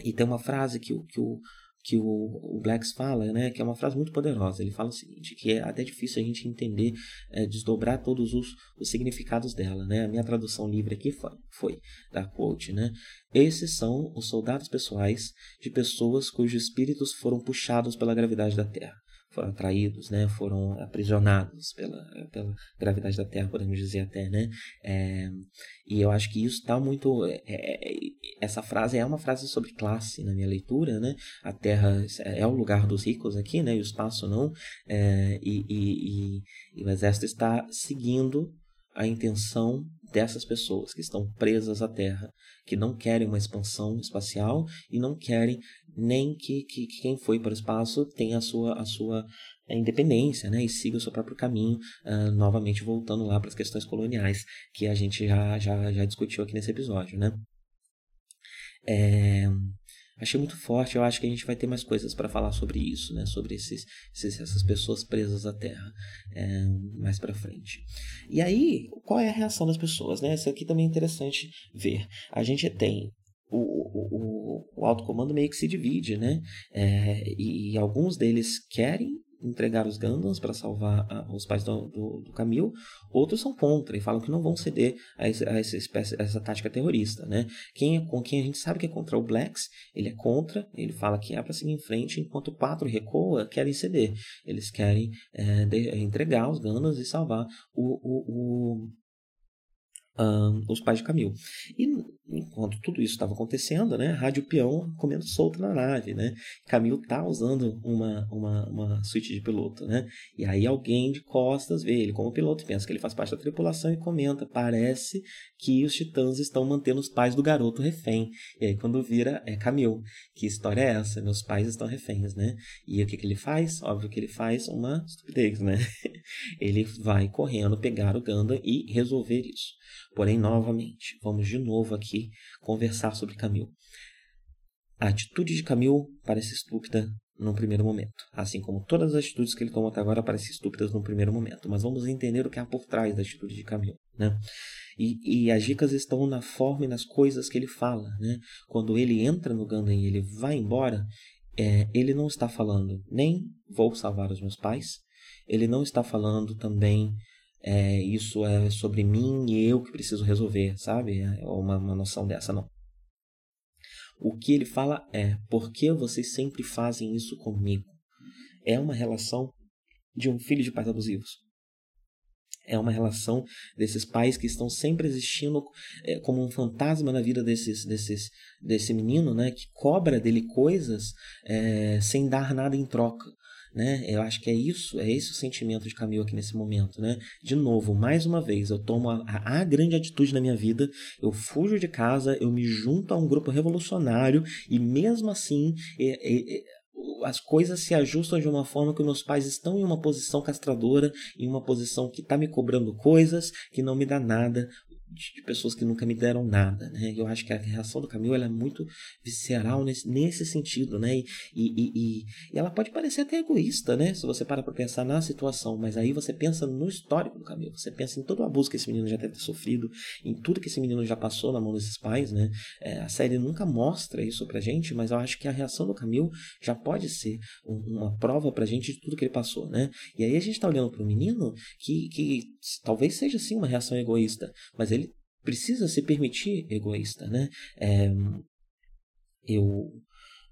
E tem uma frase que, que o que o, o Blacks fala, né, que é uma frase muito poderosa. Ele fala o seguinte, que é até difícil a gente entender, é, desdobrar todos os, os significados dela, né? A minha tradução livre aqui foi, foi da quote, né? Esses são os soldados pessoais de pessoas cujos espíritos foram puxados pela gravidade da Terra foram atraídos, né, foram aprisionados pela, pela gravidade da Terra, podemos dizer até, né, é, e eu acho que isso está muito, é, é, essa frase é uma frase sobre classe na minha leitura, né, a Terra é o lugar dos ricos aqui, né, e o espaço não, é, e, e, e, e o exército está seguindo a intenção dessas pessoas que estão presas à Terra, que não querem uma expansão espacial e não querem nem que, que, que quem foi para o espaço tenha a sua, a sua independência né, e siga o seu próprio caminho, uh, novamente voltando lá para as questões coloniais que a gente já, já, já discutiu aqui nesse episódio. Né? É, achei muito forte. Eu acho que a gente vai ter mais coisas para falar sobre isso, né? Sobre esses, esses, essas pessoas presas à Terra é, mais para frente. E aí, qual é a reação das pessoas, né? Isso aqui também é interessante ver. A gente tem o, o, o, o alto comando meio que se divide, né? É, e, e alguns deles querem entregar os Gandans para salvar a, os pais do, do, do Camil, outros são contra e falam que não vão ceder a, esse, a essa, espécie, a essa tática terrorista. Né? Quem é, com quem a gente sabe que é contra o Blacks, ele é contra, ele fala que é para seguir em frente, enquanto o Patro recua, querem ceder. Eles querem é, de, entregar os Gandans e salvar o, o, o um, os pais de Camil. E enquanto tudo isso estava acontecendo, né, Rádio Peão comendo solto na nave, né? Camil tá usando uma, uma, uma suíte de piloto, né? E aí alguém de costas vê ele como piloto, pensa que ele faz parte da tripulação e comenta, parece que os titãs estão mantendo os pais do garoto refém. E aí quando vira, é Camil. Que história é essa? Meus pais estão reféns, né? E o que, que ele faz? Óbvio que ele faz uma estupidez, né? ele vai correndo pegar o Ganda e resolver isso. Porém, novamente, vamos de novo aqui conversar sobre Camil. A atitude de Camil parece estúpida num primeiro momento, assim como todas as atitudes que ele toma até agora parecem estúpidas num primeiro momento. Mas vamos entender o que há por trás da atitude de Camil, né? E, e as dicas estão na forma e nas coisas que ele fala, né? Quando ele entra no Gundam e ele vai embora, é, ele não está falando nem vou salvar os meus pais, ele não está falando também é, isso é sobre mim e eu que preciso resolver, sabe? É uma, uma noção dessa, não. O que ele fala é: por que vocês sempre fazem isso comigo? É uma relação de um filho de pais abusivos. É uma relação desses pais que estão sempre existindo é, como um fantasma na vida desses, desses, desse menino, né? Que cobra dele coisas é, sem dar nada em troca né? Eu acho que é isso, é esse o sentimento de Camilo aqui nesse momento, né? De novo, mais uma vez, eu tomo a, a, grande atitude na minha vida, eu fujo de casa, eu me junto a um grupo revolucionário e mesmo assim é, é, é as coisas se ajustam de uma forma que meus pais estão em uma posição castradora, em uma posição que está me cobrando coisas, que não me dá nada de pessoas que nunca me deram nada, né? Eu acho que a reação do Camilo é muito visceral nesse, nesse sentido, né? E, e, e, e, ela pode parecer até egoísta, né? Se você para para pensar na situação, mas aí você pensa no histórico do Camilo, você pensa em todo o abuso que esse menino já deve ter sofrido, em tudo que esse menino já passou na mão desses pais, né? É, a série nunca mostra isso pra gente, mas eu acho que a reação do Camilo já pode ser uma prova pra gente de tudo que ele passou, né? E aí a gente tá olhando pro menino que, que talvez seja sim uma reação egoísta, mas ele precisa se permitir egoísta, né? É, eu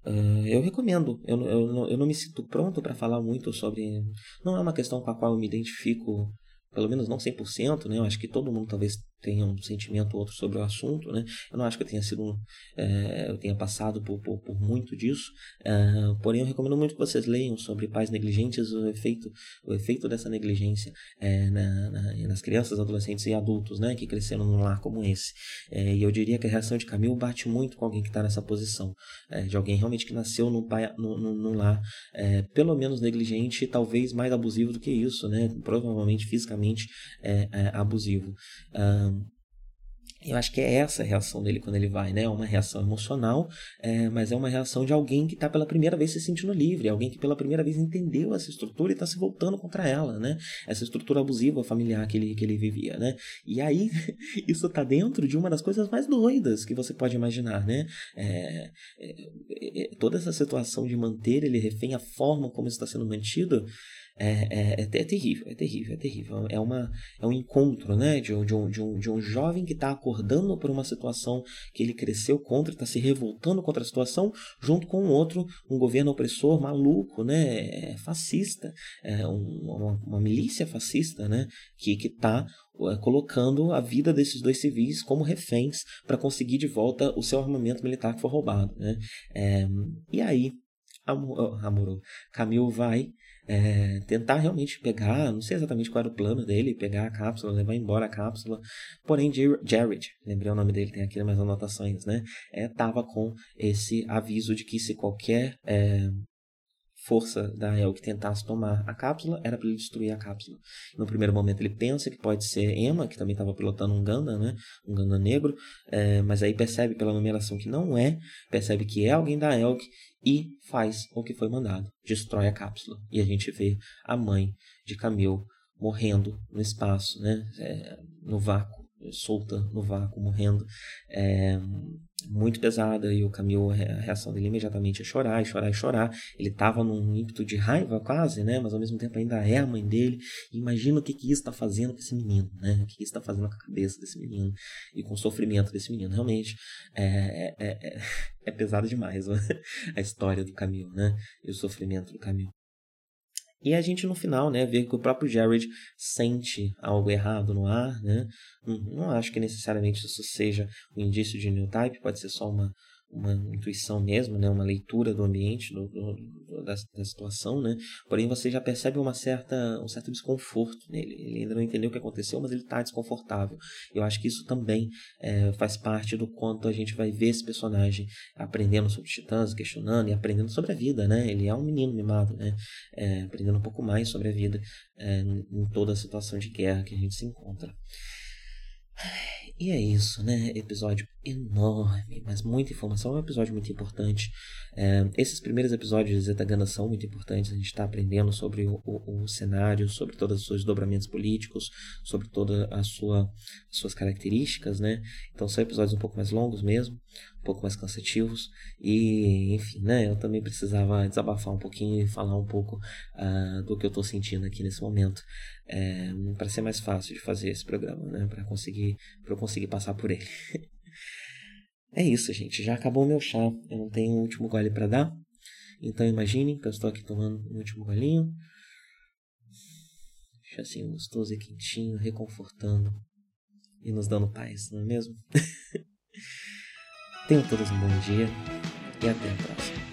uh, eu recomendo. Eu, eu, eu não me sinto pronto para falar muito sobre. Não é uma questão com a qual eu me identifico, pelo menos não 100%, né? Eu acho que todo mundo talvez tenha um sentimento ou outro sobre o assunto, né? Eu não acho que eu tenha sido, é, eu tenha passado por, por, por muito disso, é, porém eu recomendo muito que vocês leiam sobre pais negligentes, o efeito, o efeito dessa negligência é, na, na, nas crianças, adolescentes e adultos, né? Que cresceram num lar como esse. É, e eu diria que a reação de Camilo bate muito com alguém que está nessa posição, é, de alguém realmente que nasceu num, pai, num, num lar é, pelo menos negligente, talvez mais abusivo do que isso, né? Provavelmente fisicamente abusivo. Eu acho que é essa a reação dele quando ele vai, né? É uma reação emocional, é, mas é uma reação de alguém que está pela primeira vez se sentindo livre, alguém que pela primeira vez entendeu essa estrutura e está se voltando contra ela, né? Essa estrutura abusiva familiar que ele, que ele vivia, né? E aí, isso está dentro de uma das coisas mais doidas que você pode imaginar, né? É, é, é toda essa situação de manter ele refém, a forma como está sendo mantido, é, é, é, terrível, é terrível, é terrível. É, uma, é um encontro né, de, um, de, um, de, um, de um jovem que está acordando por uma situação que ele cresceu contra, está se revoltando contra a situação, junto com um outro, um governo opressor maluco, né, é fascista, é uma, uma milícia fascista né, que está é, colocando a vida desses dois civis como reféns para conseguir de volta o seu armamento militar que foi roubado. Né? É, e aí Amuro, Camil vai é, tentar realmente pegar, não sei exatamente qual era o plano dele, pegar a cápsula, levar embora a cápsula. Porém, Jared, lembrei o nome dele, tem aqui mais anotações, né? É, tava com esse aviso de que se qualquer é, força da Elk tentasse tomar a cápsula, era para ele destruir a cápsula. No primeiro momento ele pensa que pode ser Emma, que também estava pilotando um Ganda, né? Um Ganda negro, é, mas aí percebe pela numeração que não é, percebe que é alguém da Elk e faz o que foi mandado, destrói a cápsula. E a gente vê a mãe de Camille morrendo no espaço, né? É, no vácuo solta no vácuo, morrendo. É, muito pesada e o Camilo, a reação dele imediatamente é chorar, e chorar, e chorar. Ele estava num ímpeto de raiva quase, né? Mas ao mesmo tempo ainda é a mãe dele. Imagina o que, que isso está fazendo com esse menino, né? O que, que isso está fazendo com a cabeça desse menino e com o sofrimento desse menino. Realmente é, é, é, é pesado demais a história do Camilo, né? E o sofrimento do Camilo. E a gente no final, né, vê que o próprio Jared sente algo errado no ar, né? Não, acho que necessariamente isso seja um indício de new type, pode ser só uma, uma intuição mesmo, né, uma leitura do ambiente, do, do, da, da, situação, né, porém você já percebe uma certa, um certo desconforto nele, ele ainda não entendeu o que aconteceu, mas ele está desconfortável, eu acho que isso também é, faz parte do quanto a gente vai ver esse personagem aprendendo sobre os titãs, questionando e aprendendo sobre a vida, né, ele é um menino mimado, né, é, aprendendo um pouco mais sobre a vida é, em toda a situação de guerra que a gente se encontra. E é isso, né? Episódio enorme, mas muita informação. É um episódio muito importante. É, esses primeiros episódios de Zetagana são muito importantes. A gente está aprendendo sobre o, o, o, cenário, sobre todos os seus dobramentos políticos, sobre todas as sua, suas características, né? Então são episódios um pouco mais longos mesmo, um pouco mais cansativos. E, enfim, né? Eu também precisava desabafar um pouquinho e falar um pouco uh, do que eu estou sentindo aqui nesse momento. É, para ser mais fácil de fazer esse programa, né? Para conseguir, eu conseguir passar por ele. é isso, gente. Já acabou meu chá. Eu não tenho um último gole para dar. Então imaginem que eu estou aqui tomando um último golinho. Chazinho gostoso e quentinho, reconfortando e nos dando paz, não é mesmo? Tenham todos um bom dia e até a próxima.